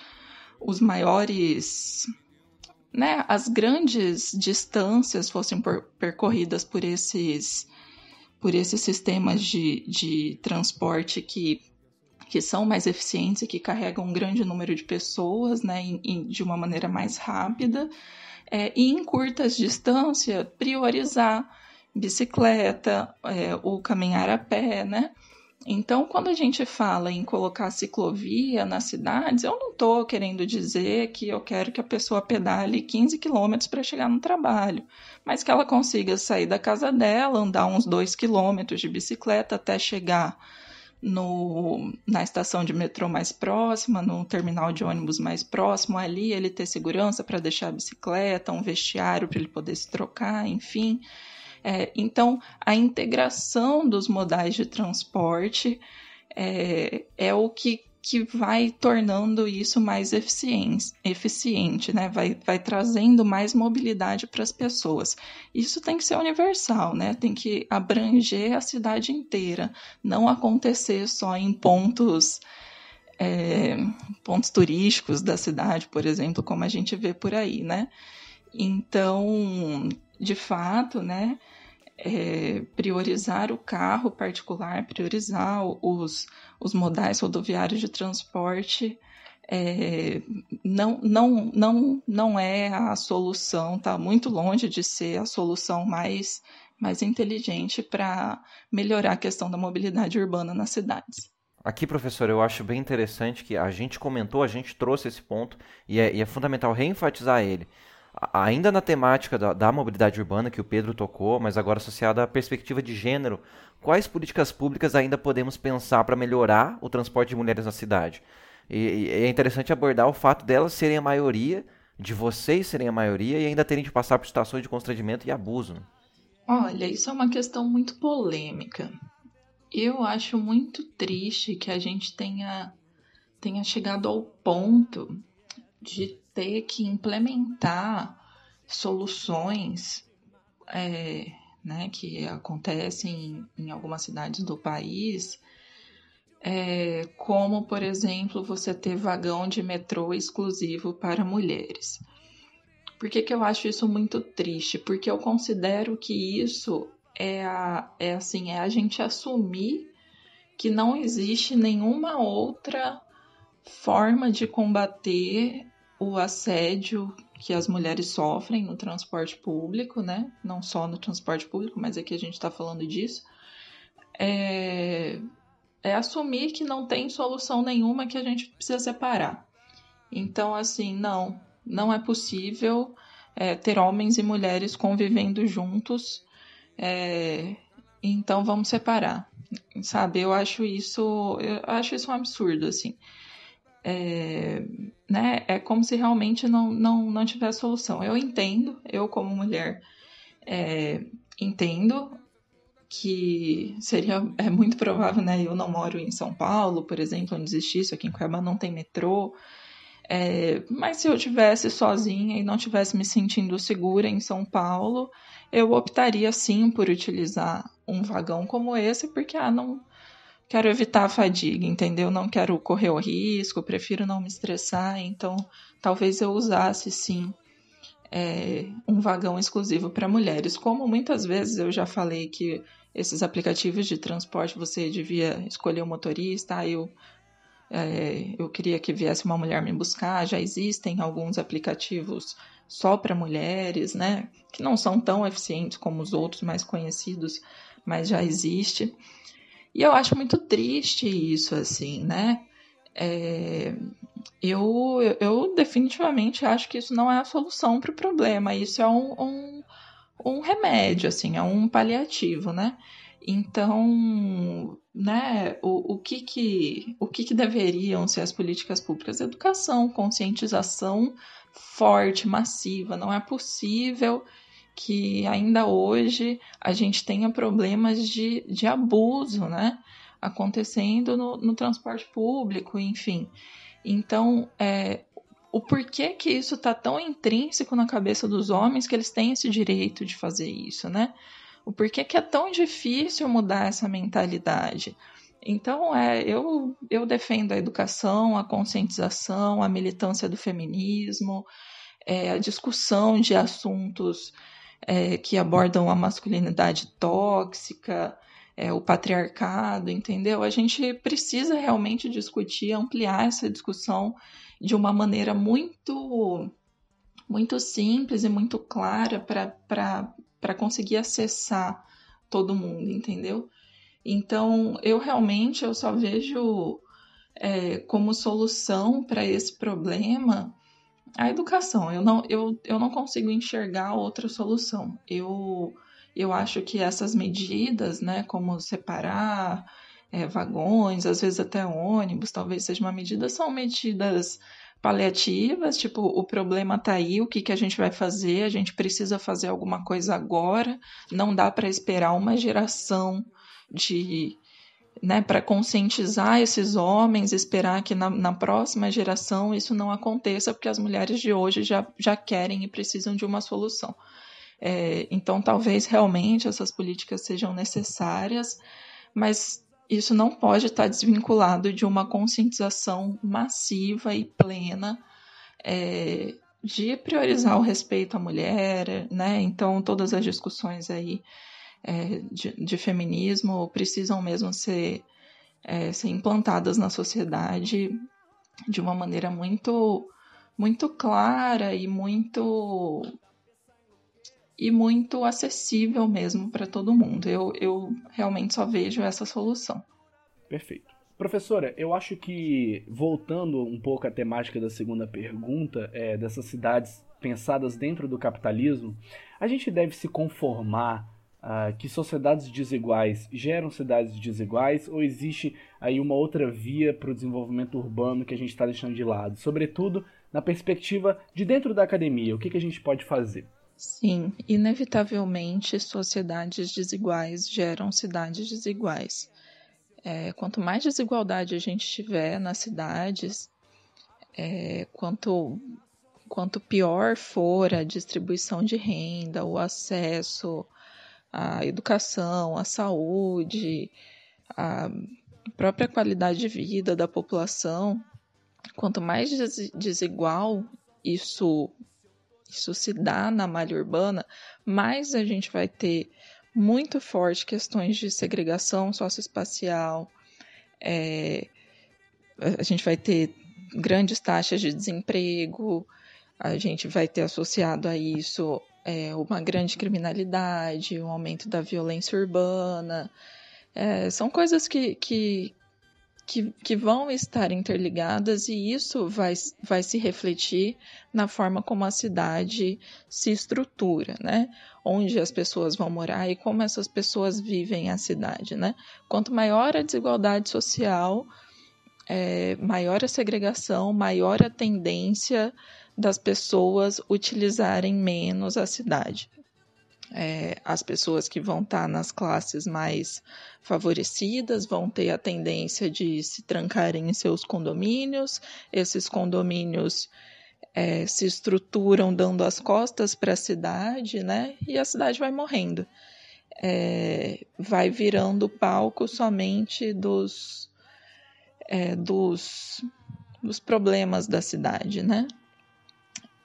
os maiores. Né, as grandes distâncias fossem percorridas por esses, por esses sistemas de, de transporte que que são mais eficientes e que carregam um grande número de pessoas né, em, em, de uma maneira mais rápida. É, e em curtas distâncias, priorizar bicicleta, é, o caminhar a pé, né? Então, quando a gente fala em colocar ciclovia nas cidades, eu não estou querendo dizer que eu quero que a pessoa pedale 15 quilômetros para chegar no trabalho, mas que ela consiga sair da casa dela, andar uns 2 quilômetros de bicicleta até chegar no, na estação de metrô mais próxima, no terminal de ônibus mais próximo, ali ele ter segurança para deixar a bicicleta, um vestiário para ele poder se trocar, enfim. É, então, a integração dos modais de transporte é, é o que que vai tornando isso mais eficiente, eficiente né? vai, vai trazendo mais mobilidade para as pessoas. Isso tem que ser universal, né? tem que abranger a cidade inteira, não acontecer só em pontos. É, pontos turísticos da cidade, por exemplo, como a gente vê por aí, né? Então, de fato, né, é, priorizar o carro particular, priorizar os, os modais rodoviários de transporte é, não, não, não, não é a solução, está muito longe de ser a solução mais, mais inteligente para melhorar a questão da mobilidade urbana nas cidades. Aqui, professor, eu acho bem interessante que a gente comentou, a gente trouxe esse ponto e é, e é fundamental reenfatizar ele ainda na temática da, da, mobilidade urbana que o Pedro tocou, mas agora associada à perspectiva de gênero, quais políticas públicas ainda podemos pensar para melhorar o transporte de mulheres na cidade? E, e, é interessante abordar o fato delas serem a maioria, de vocês serem a maioria e ainda terem de passar por situações de constrangimento e abuso. Né? Olha, isso é uma questão muito polêmica. Eu acho muito triste que a gente tenha, tenha chegado ao ponto de ter que implementar soluções é, né, que acontecem em, algumas cidades do país, é, como, por exemplo, você ter vagão de metrô exclusivo para mulheres. Por que, que eu acho isso muito triste? Porque eu considero que isso é, a, é assim, é a gente assumir que não existe nenhuma outra forma de combater o assédio que as mulheres sofrem no transporte público, né? Não só no transporte público, mas aqui a gente está falando disso. É, é assumir que não tem solução nenhuma que a gente precisa separar. Então, assim, não, não é possível é, ter homens e mulheres convivendo juntos. É, então, vamos separar, sabe? Eu acho isso, eu acho isso um absurdo, assim é, né, é como se realmente não, não, não tivesse solução. Eu entendo, eu como mulher, é, entendo que seria é muito provável, né? Eu não moro em São Paulo, por exemplo, onde existe isso, aqui em Cuiabá não tem metrô. É, mas se eu tivesse sozinha e não tivesse me sentindo segura em São Paulo, eu optaria sim por utilizar um vagão como esse, porque ah, não, quero evitar a fadiga, entendeu? Não quero correr o risco, prefiro não me estressar, então talvez eu usasse sim é, um vagão exclusivo para mulheres. Como muitas vezes eu já falei que esses aplicativos de transporte você devia escolher o um motorista, ah, eu, é, eu queria que viesse uma mulher me buscar, já existem alguns aplicativos só para mulheres, né? Que não são tão eficientes como os outros mais conhecidos, mas já existe. E eu acho muito triste isso, assim, né? É, eu, eu definitivamente acho que isso não é a solução para o problema, isso é um, um, um, remédio, assim, é um paliativo, né? Então, né, o, o, que, que, o que, que deveriam ser as políticas públicas? Educação, conscientização forte, massiva. Não é possível que ainda hoje a gente tenha problemas de, de abuso, né? Acontecendo no, no transporte público, enfim. Então, é, o porquê que isso está tão intrínseco na cabeça dos homens que eles têm esse direito de fazer isso, né? O porquê que é tão difícil mudar essa mentalidade. Então, é, eu, eu defendo a educação, a conscientização, a militância do feminismo, é, a discussão de assuntos é, que abordam a masculinidade tóxica, é, o patriarcado, entendeu? A gente precisa realmente discutir, ampliar essa discussão de uma maneira muito, muito simples e muito clara para conseguir acessar todo mundo, entendeu? Então, eu realmente eu só vejo é, como solução para esse problema a educação. Eu não, eu, eu não consigo enxergar outra solução. Eu, eu acho que essas medidas, né, como separar é, vagões, às vezes até ônibus, talvez seja uma medida, são medidas paliativas, tipo, o problema tá aí, o que, que a gente vai fazer? A gente precisa fazer alguma coisa agora, não dá para esperar uma geração de né, para conscientizar esses homens, esperar que na, na, próxima geração isso não aconteça, porque as mulheres de hoje já, já querem e precisam de uma solução. É, então, talvez realmente essas políticas sejam necessárias, mas isso não pode estar desvinculado de uma conscientização massiva e plena é, de priorizar o respeito à mulher, né? Então, todas as discussões aí é, de, de, feminismo precisam mesmo ser, é, ser implantadas na sociedade de uma maneira muito muito clara e muito e muito acessível mesmo para todo mundo. Eu, eu realmente só vejo essa solução. Perfeito. Professora, eu acho que, voltando um pouco à temática da segunda pergunta, é, dessas cidades pensadas dentro do capitalismo, a gente deve se conformar uh, que sociedades desiguais geram cidades desiguais ou existe aí uma outra via para o desenvolvimento urbano que a gente está deixando de lado? Sobretudo na perspectiva de dentro da academia, o que, que a gente pode fazer? Sim, inevitavelmente sociedades desiguais geram cidades desiguais. É, quanto mais desigualdade a gente tiver nas cidades, é, quanto, quanto pior for a distribuição de renda, o acesso a educação, a saúde, a própria qualidade de vida da população, quanto mais desigual isso isso se dá na malha urbana, mais a gente vai ter muito forte questões de segregação socioespacial, é, a gente vai ter grandes taxas de desemprego, a gente vai ter associado a isso é, uma grande criminalidade, um aumento da violência urbana. É, são coisas que, que, que, que, vão estar interligadas e isso vai, vai se refletir na forma como a cidade se estrutura, né? Onde as pessoas vão morar e como essas pessoas vivem a cidade, né? Quanto maior a desigualdade social, é, maior a segregação, maior a tendência das pessoas utilizarem menos a cidade. É, as pessoas que vão estar tá nas classes mais favorecidas vão ter a tendência de se trancarem em seus condomínios, esses condomínios é, se estruturam dando as costas para a cidade, né? E a cidade vai morrendo. É, vai virando palco somente dos, é, dos, dos problemas da cidade, né?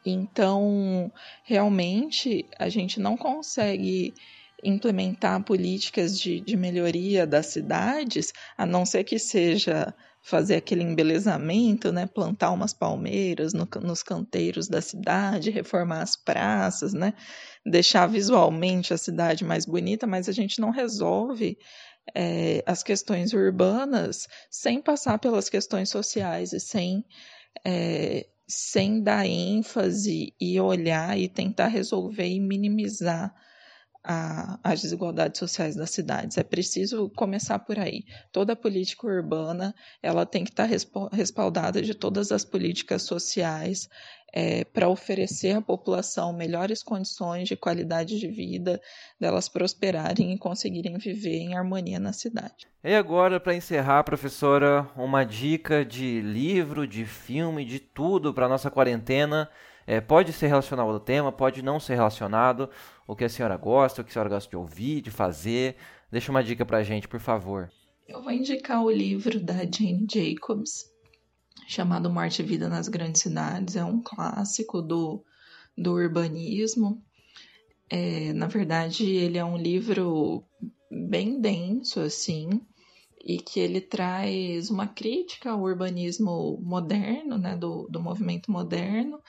Então, realmente, a gente não consegue implementar políticas de, de melhoria das cidades, a não ser que seja fazer aquele embelezamento, né, plantar umas palmeiras no, nos canteiros da cidade, reformar as praças, né, deixar visualmente a cidade mais bonita, mas a gente não resolve é, as questões urbanas sem passar pelas questões sociais e sem é, sem dar ênfase e olhar e tentar resolver e minimizar a, as desigualdades sociais das cidades. É preciso começar por aí. Toda política urbana ela tem que estar respaldada de todas as políticas sociais é, para oferecer à população melhores condições de qualidade de vida, delas prosperarem e conseguirem viver em harmonia na cidade. E agora, para encerrar, professora, uma dica de livro, de filme, de tudo para nossa quarentena. É, pode ser relacionado ao tema, pode não ser relacionado. O que a senhora gosta, o que a senhora gosta de ouvir, de fazer. Deixa uma dica para a gente, por favor. Eu vou indicar o livro da Jane Jacobs, chamado Morte e Vida nas Grandes Cidades. É um clássico do, do urbanismo. É, na verdade, ele é um livro bem denso, assim, e que ele traz uma crítica ao urbanismo moderno, né, do, do movimento moderno,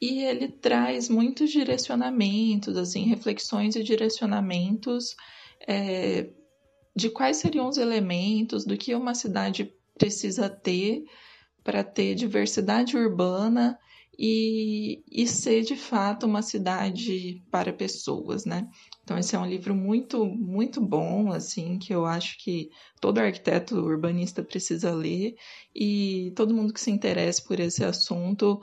e ele traz muitos direcionamentos, assim, reflexões e direcionamentos é, de quais seriam os elementos do que uma cidade precisa ter para ter diversidade urbana e, e ser de fato uma cidade para pessoas, né? Então esse é um livro muito muito bom, assim, que eu acho que todo arquiteto urbanista precisa ler e todo mundo que se interesse por esse assunto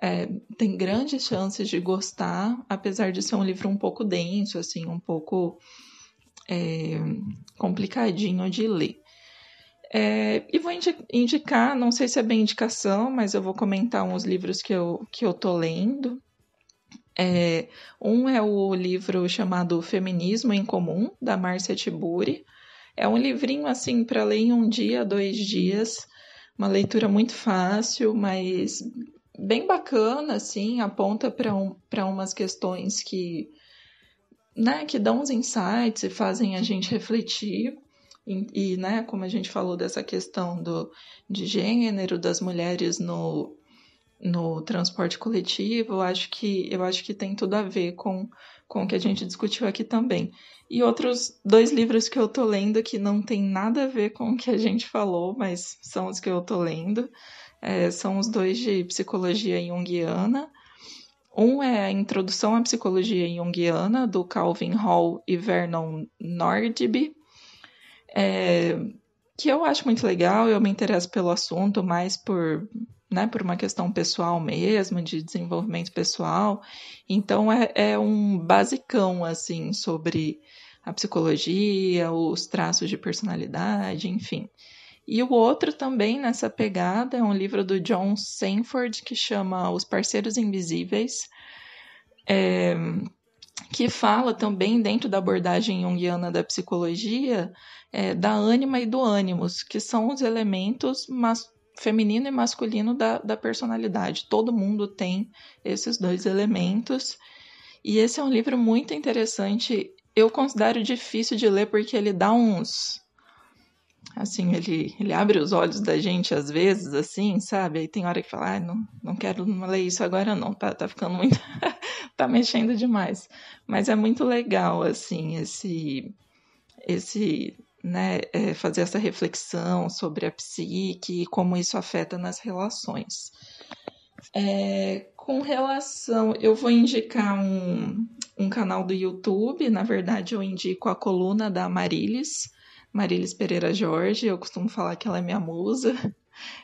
é, tem grandes chances de gostar, apesar de ser um livro um pouco denso, assim, um pouco é, complicadinho de ler. É, e vou indicar, não sei se é bem indicação, mas eu vou comentar uns livros que eu, que eu tô lendo. É, um é o livro chamado Feminismo em Comum, da Márcia Tiburi. É um livrinho assim para ler em um dia, dois dias. Uma leitura muito fácil, mas bem bacana, assim, aponta para um, umas questões que, né, que dão uns insights e fazem a gente refletir. E, e, né, como a gente falou dessa questão do, de gênero, das mulheres no, no transporte coletivo, eu acho que eu acho que tem tudo a ver com, com o que a gente discutiu aqui também. E outros dois livros que eu tô lendo que não tem nada a ver com o que a gente falou, mas são os que eu tô lendo, é, são os dois de psicologia junguiana. Um é a Introdução à Psicologia Junguiana, do Calvin Hall e Vernon Nordby, é, que eu acho muito legal, eu me interesso pelo assunto mais por, né, por uma questão pessoal mesmo, de desenvolvimento pessoal. Então é, é um basicão assim sobre a psicologia, os traços de personalidade, enfim. E o outro também nessa pegada é um livro do John Sanford que chama Os Parceiros Invisíveis. É, que fala também, dentro da abordagem junguiana da psicologia, é, da ânima e do ânimos, que são os elementos mas, feminino e masculino da, da personalidade. Todo mundo tem esses dois elementos. E esse é um livro muito interessante. Eu considero difícil de ler porque ele dá uns assim, ele, ele abre os olhos da gente às vezes, assim, sabe? Aí tem hora que fala, ah, não, não quero ler isso agora não, tá, tá ficando muito, tá mexendo demais. Mas é muito legal, assim, esse, esse, né, é, fazer essa reflexão sobre a psique e como isso afeta nas relações. É, com relação, eu vou indicar um, um canal do YouTube, na verdade eu indico a coluna da Marilis, Marilis Pereira Jorge, eu costumo falar que ela é minha musa.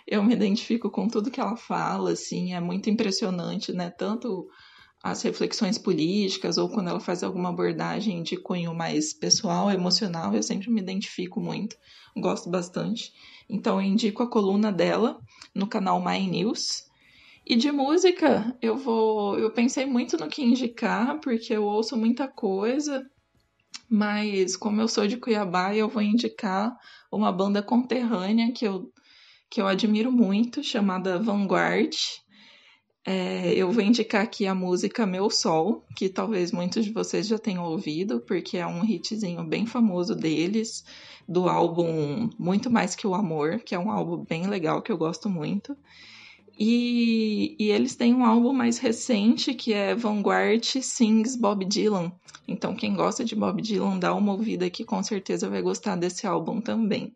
Eu me identifico com tudo que ela fala, assim, é muito impressionante, né? Tanto as reflexões políticas ou quando ela faz alguma abordagem de cunho mais pessoal, emocional, eu sempre me identifico muito, gosto bastante. Então eu indico a coluna dela no canal My News. E de música, eu vou, eu pensei muito no que indicar, porque eu ouço muita coisa, mas como eu sou de Cuiabá, eu vou indicar uma banda conterrânea que eu, que eu admiro muito, chamada Vanguard. É, eu vou indicar aqui a música Meu Sol, que talvez muitos de vocês já tenham ouvido, porque é um hitzinho bem famoso deles, do álbum Muito Mais Que o Amor, que é um álbum bem legal que eu gosto muito. E, e, eles têm um álbum mais recente que é Vanguard Sings Bob Dylan. Então, quem gosta de Bob Dylan, dá uma ouvida que com certeza vai gostar desse álbum também.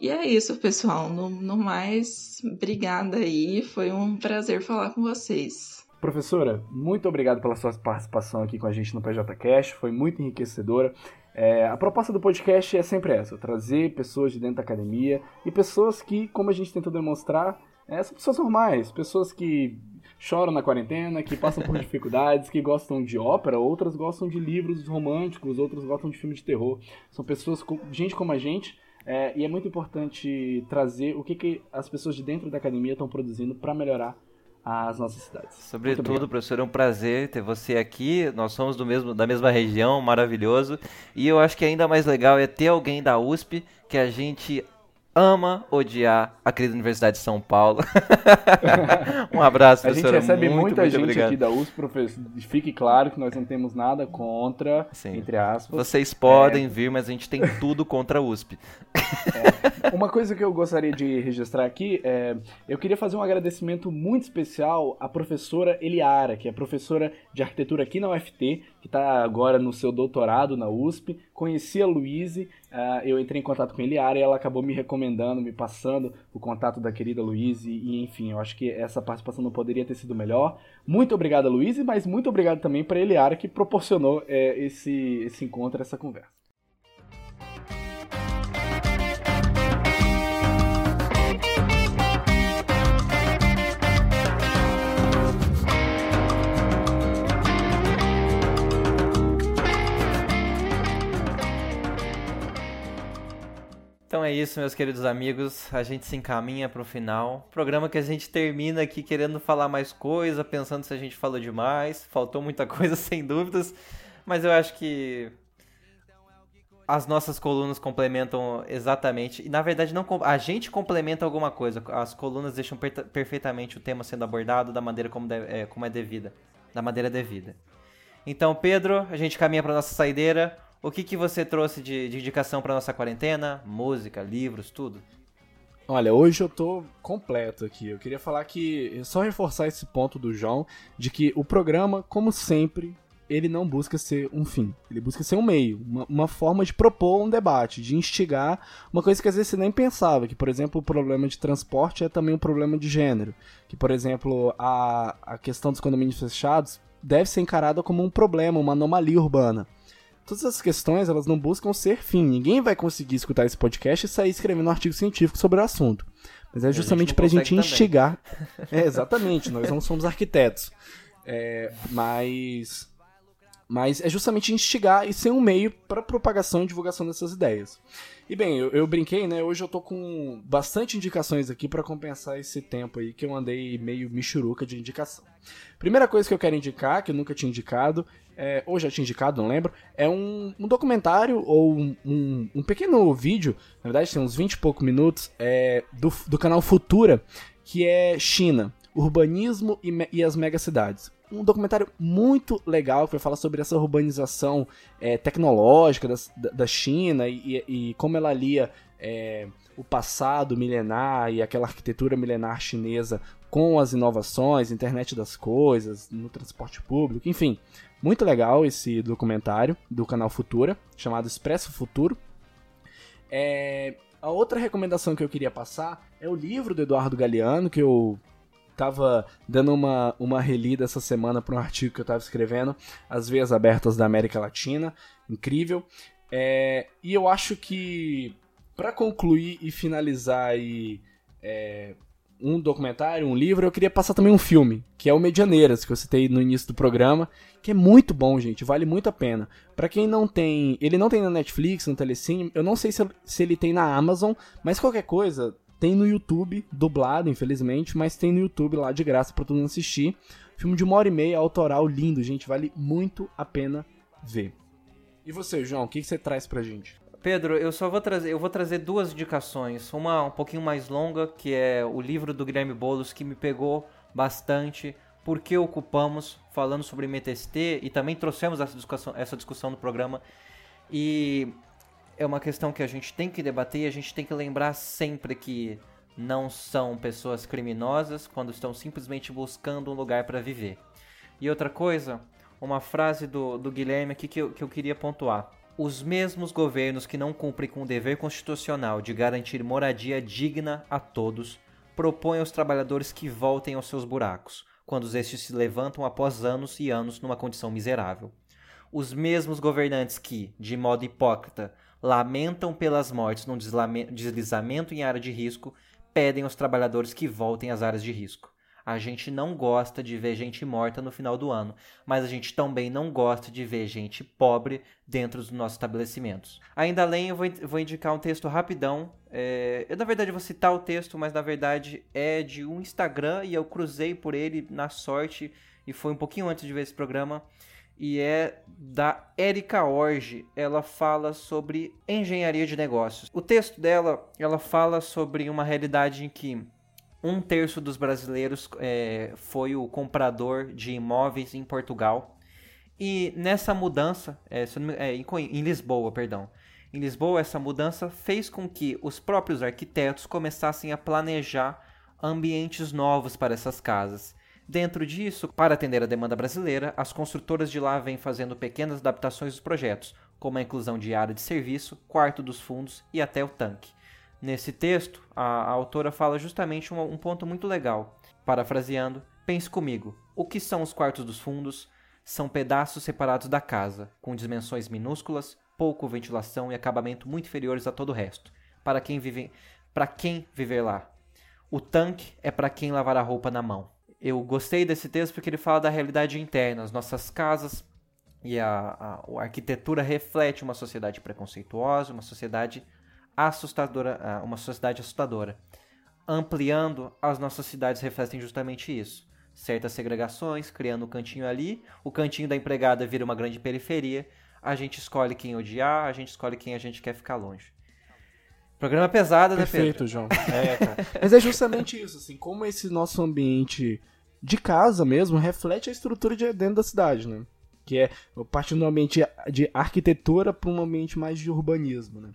E é isso, pessoal. No, no mais, obrigada aí. Foi um prazer falar com vocês. Professora, muito obrigado pela sua participação aqui com a gente no PJCast. Foi muito enriquecedora. É, a proposta do podcast é sempre essa: trazer pessoas de dentro da academia e pessoas que, como a gente tentou demonstrar, é, são pessoas normais, pessoas que choram na quarentena, que passam por dificuldades, que gostam de ópera, outras gostam de livros românticos, outras gostam de filme de terror. São pessoas, co- gente como a gente, é, e é muito importante trazer o que, que as pessoas de dentro da academia estão produzindo para melhorar as nossas cidades. Sobretudo, professor, é um prazer ter você aqui. Nós somos do mesmo, da mesma região, maravilhoso. E eu acho que ainda mais legal é ter alguém da USP que a gente ama odiar a querida Universidade de São Paulo. um abraço, A gente professora. recebe muito, muita muito gente obrigado. aqui da USP, professor. Fique claro que nós não temos nada contra, Sim. entre aspas. Vocês podem vir, mas a gente tem tudo contra a USP. Uma coisa que eu gostaria de registrar aqui é. Eu queria fazer um agradecimento muito especial à professora Eliara, que é professora de arquitetura aqui na UFT, está agora no seu doutorado na USP. Conheci a Luíse, ah, eu entrei em contato com a Eliara e ela acabou me recomendando, me passando o contato da querida Luíse, e enfim, eu acho que essa participação não poderia ter sido melhor. Muito obrigado, Luíse, mas muito obrigado também para a Eliara que proporcionou eh, esse, esse encontro, essa conversa. Então é isso, meus queridos amigos. A gente se encaminha pro final. Programa que a gente termina aqui querendo falar mais coisa, pensando se a gente falou demais. Faltou muita coisa, sem dúvidas. Mas eu acho que as nossas colunas complementam exatamente. E na verdade, não a gente complementa alguma coisa. As colunas deixam per- perfeitamente o tema sendo abordado da maneira como, é, como é devida. Da maneira devida. Então, Pedro, a gente caminha para nossa saideira. O que, que você trouxe de, de indicação para nossa quarentena? Música, livros, tudo? Olha, hoje eu tô completo aqui. Eu queria falar que, só reforçar esse ponto do João, de que o programa, como sempre, ele não busca ser um fim. Ele busca ser um meio, uma, uma forma de propor um debate, de instigar uma coisa que às vezes você nem pensava, que, por exemplo, o problema de transporte é também um problema de gênero. Que, por exemplo, a, a questão dos condomínios fechados deve ser encarada como um problema, uma anomalia urbana. Todas essas questões, elas não buscam ser fim. Ninguém vai conseguir escutar esse podcast e sair escrevendo um artigo científico sobre o assunto. Mas é a gente justamente não pra gente consegue também. instigar. É, exatamente, nós não somos arquitetos. É, mas. Mas é justamente instigar e ser um meio para propagação e divulgação dessas ideias. E bem, eu, eu brinquei, né? Hoje eu tô com bastante indicações aqui para compensar esse tempo aí que eu andei meio michuruca de indicação. Primeira coisa que eu quero indicar, que eu nunca tinha indicado, é, ou já tinha indicado, não lembro, é um, um documentário ou um, um, um pequeno vídeo, na verdade tem uns 20 e poucos minutos, é, do, do canal Futura, que é China, Urbanismo e, e as Megacidades. Um documentário muito legal que vai falar sobre essa urbanização é, tecnológica da, da China e, e- e como ela lia é, o passado milenar e aquela arquitetura milenar chinesa com as inovações, internet das coisas, no transporte público, enfim. Muito legal esse documentário do canal Futura, chamado Expresso Futuro. É, a outra recomendação que eu queria passar é o livro do Eduardo Galeano, que eu tava dando uma, uma relida essa semana para um artigo que eu tava escrevendo, As Veias Abertas da América Latina. Incrível. É, e eu acho que, para concluir e finalizar aí, é, um documentário, um livro, eu queria passar também um filme, que é o Medianeiras, que eu citei no início do programa, que é muito bom, gente, vale muito a pena. Pra quem não tem, ele não tem na Netflix, no Telecine, eu não sei se, se ele tem na Amazon, mas qualquer coisa, tem no YouTube, dublado, infelizmente, mas tem no YouTube lá de graça pra todo mundo assistir. Filme de uma hora e meia, autoral, lindo, gente, vale muito a pena ver. E você, João, o que, que você traz pra gente? Pedro, eu só vou trazer, eu vou trazer duas indicações. Uma um pouquinho mais longa, que é o livro do Guilherme Boulos, que me pegou bastante. Por que ocupamos, falando sobre MTST, e também trouxemos essa discussão, essa discussão no programa. E é uma questão que a gente tem que debater e a gente tem que lembrar sempre que não são pessoas criminosas quando estão simplesmente buscando um lugar para viver. E outra coisa, uma frase do, do Guilherme aqui que eu, que eu queria pontuar. Os mesmos governos que não cumprem com o dever constitucional de garantir moradia digna a todos propõem aos trabalhadores que voltem aos seus buracos, quando estes se levantam após anos e anos numa condição miserável. Os mesmos governantes que, de modo hipócrita, lamentam pelas mortes num deslizamento em área de risco, pedem aos trabalhadores que voltem às áreas de risco. A gente não gosta de ver gente morta no final do ano, mas a gente também não gosta de ver gente pobre dentro dos nossos estabelecimentos. Ainda além, eu vou, vou indicar um texto rapidão. É, eu, na verdade, vou citar o texto, mas na verdade é de um Instagram e eu cruzei por ele na sorte e foi um pouquinho antes de ver esse programa e é da Erika Orge. Ela fala sobre engenharia de negócios. O texto dela, ela fala sobre uma realidade em que um terço dos brasileiros é, foi o comprador de imóveis em Portugal. E nessa mudança, é, é, em Lisboa, perdão, em Lisboa, essa mudança fez com que os próprios arquitetos começassem a planejar ambientes novos para essas casas. Dentro disso, para atender a demanda brasileira, as construtoras de lá vêm fazendo pequenas adaptações dos projetos, como a inclusão de área de serviço, quarto dos fundos e até o tanque. Nesse texto, a, a autora fala justamente um, um ponto muito legal. Parafraseando, pense comigo: o que são os quartos dos fundos? São pedaços separados da casa, com dimensões minúsculas, pouco ventilação e acabamento muito inferiores a todo o resto. Para quem vive, para quem viver lá. O tanque é para quem lavar a roupa na mão eu gostei desse texto porque ele fala da realidade interna. As nossas casas e a, a, a arquitetura reflete uma sociedade preconceituosa, uma sociedade assustadora, uma sociedade assustadora. Ampliando, as nossas cidades refletem justamente isso. Certas segregações, criando um cantinho ali, o cantinho da empregada vira uma grande periferia, a gente escolhe quem odiar, a gente escolhe quem a gente quer ficar longe. Programa pesado, né, Perfeito, Pedro? João. É, cara. Mas é justamente isso, assim, como esse nosso ambiente de casa mesmo reflete a estrutura de dentro da cidade, né? Que é partindo do ambiente de arquitetura para um ambiente mais de urbanismo, né?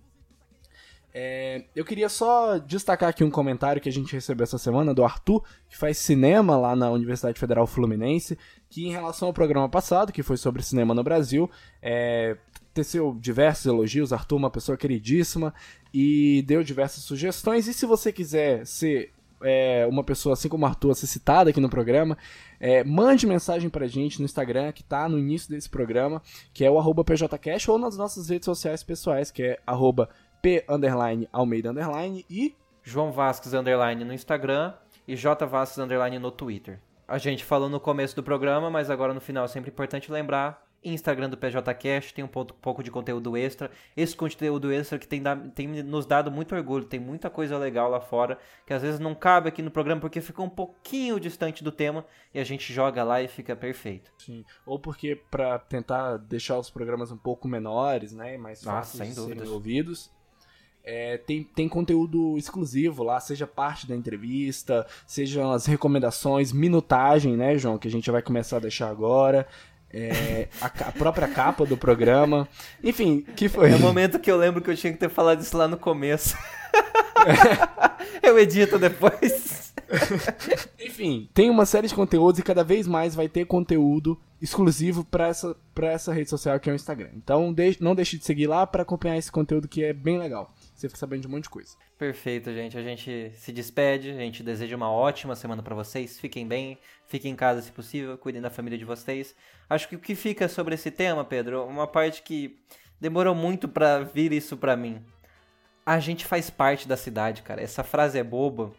É, eu queria só destacar aqui um comentário que a gente recebeu essa semana do Arthur, que faz cinema lá na Universidade Federal Fluminense, que em relação ao programa passado, que foi sobre cinema no Brasil, é, teceu diversos elogios. Arthur, uma pessoa queridíssima, e deu diversas sugestões. E se você quiser ser é, uma pessoa assim como o Arthur ser citada aqui no programa, é, mande mensagem pra gente no Instagram, que tá no início desse programa, que é o arroba PJCast, ou nas nossas redes sociais pessoais, que é arroba P underline Almeida underline e João Vasques underline no Instagram e J Vasques underline no Twitter. A gente falou no começo do programa, mas agora no final é sempre importante lembrar Instagram do PJCast, tem um pouco de conteúdo extra. Esse conteúdo extra que tem, tem nos dado muito orgulho, tem muita coisa legal lá fora, que às vezes não cabe aqui no programa porque fica um pouquinho distante do tema e a gente joga lá e fica perfeito. Sim, ou porque para tentar deixar os programas um pouco menores, né, mais fáceis Nossa, de serem ouvidos. É, tem, tem conteúdo exclusivo lá, seja parte da entrevista, sejam as recomendações, minutagem, né, João, que a gente vai começar a deixar agora é, a, a, própria capa do programa. Enfim, que foi. É o momento que eu lembro que eu tinha que ter falado isso lá no começo. eu edito depois. Enfim, tem uma série de conteúdos e cada vez mais vai ter conteúdo exclusivo para essa, pra essa rede social que é o Instagram. Então não deixe de seguir lá para acompanhar esse conteúdo que é bem legal. Você fica sabendo de um monte de coisa. Perfeito, gente. A gente se despede. A gente deseja uma ótima semana para vocês. Fiquem bem, fiquem em casa se possível, cuidem da família de vocês. Acho que o que fica sobre esse tema, Pedro, uma parte que demorou muito para vir isso para mim. A gente faz parte da cidade, cara. Essa frase é boba,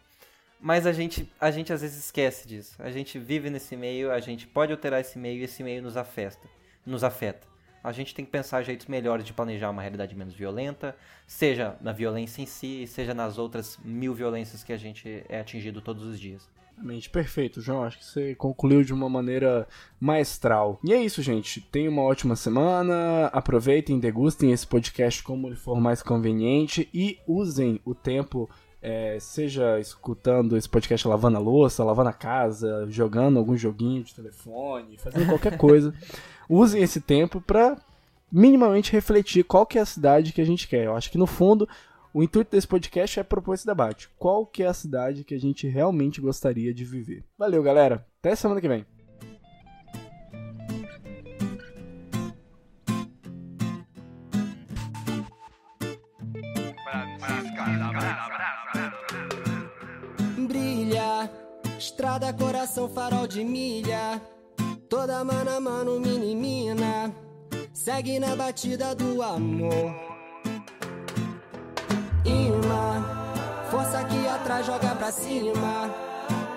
mas a gente, a gente às vezes esquece disso. A gente vive nesse meio, a gente pode alterar esse meio e esse meio nos afeta, nos afeta a gente tem que pensar jeitos melhores de planejar uma realidade menos violenta, seja na violência em si, seja nas outras mil violências que a gente é atingido todos os dias. Exatamente, perfeito, João. Acho que você concluiu de uma maneira maestral. E é isso, gente. Tenham uma ótima semana. Aproveitem, degustem esse podcast como ele for mais conveniente e usem o tempo. É, seja escutando esse podcast lavando a louça, lavando a casa, jogando algum joguinho de telefone, fazendo qualquer coisa. usem esse tempo para minimamente refletir qual que é a cidade que a gente quer. Eu acho que no fundo o intuito desse podcast é propor esse debate. Qual que é a cidade que a gente realmente gostaria de viver? Valeu, galera. Até semana que vem. Estrada, coração, farol de milha. Toda mano a mano, mini mina. Segue na batida do amor. Ima, força aqui atrás, joga pra cima.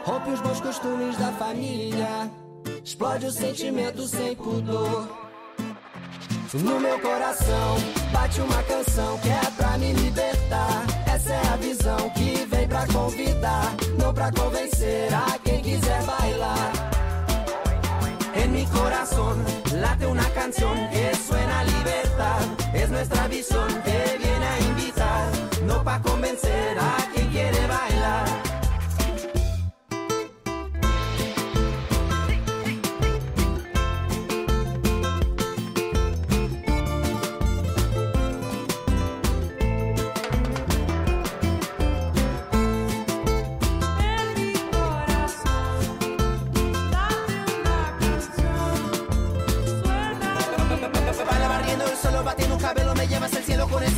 Rompe os bons costumes da família. Explode o sentimento sem pudor. No meu coração bate uma canção que é pra me libertar. Essa é a visão que vem pra convidar, não pra convencer a quem quiser bailar. En mi corazón late una canción que suena libertad. Es nuestra visión que viene a invitar, no pa convencer a quien quiere bailar.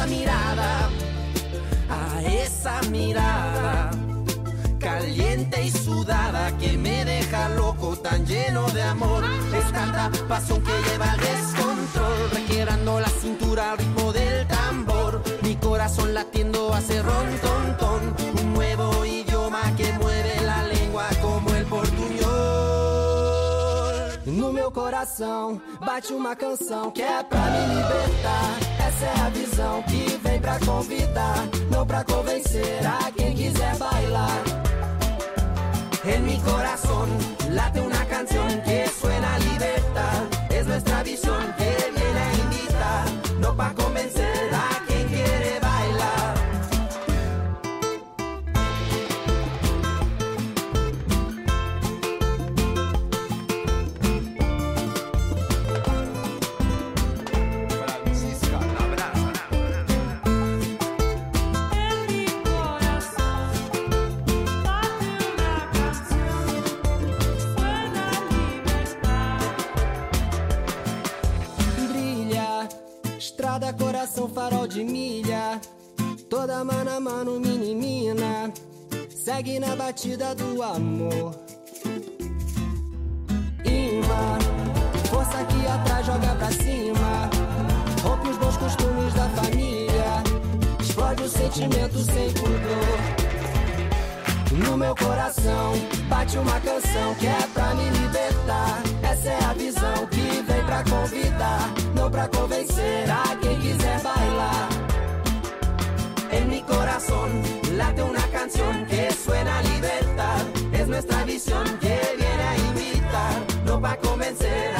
Mirada. A esa mirada, caliente y sudada, que me deja loco, tan lleno de amor. Es tanta pasión que lleva al descontrol, requebrando la cintura al ritmo del tambor. Mi corazón latiendo hace ron, ton, ton, un nuevo idioma que mueve la lengua como el portuñol. No meu coração bate uma canção que é pra me libertar. Essa é a visão que vem pra convidar, não pra convencer a quem quiser bailar. En mi corazón late una canción que suena a libertad. Es nuestra visión que viene a invitar, no pa convencer farol de milha. Toda mano a mano, mini mina. Segue na batida do amor. Imã, força aqui atrás, joga pra cima. Rompe os bons costumes da família. Explode o sentimento sem pudor. No meu coração bate uma canção que é pra me libertar. Essa é a visão que vem pra convidar, não pra convencer a quem quiser bailar. En mi corazón late una canción que suena a libertad. Es nuestra visión que viene a invitar, no pa convencer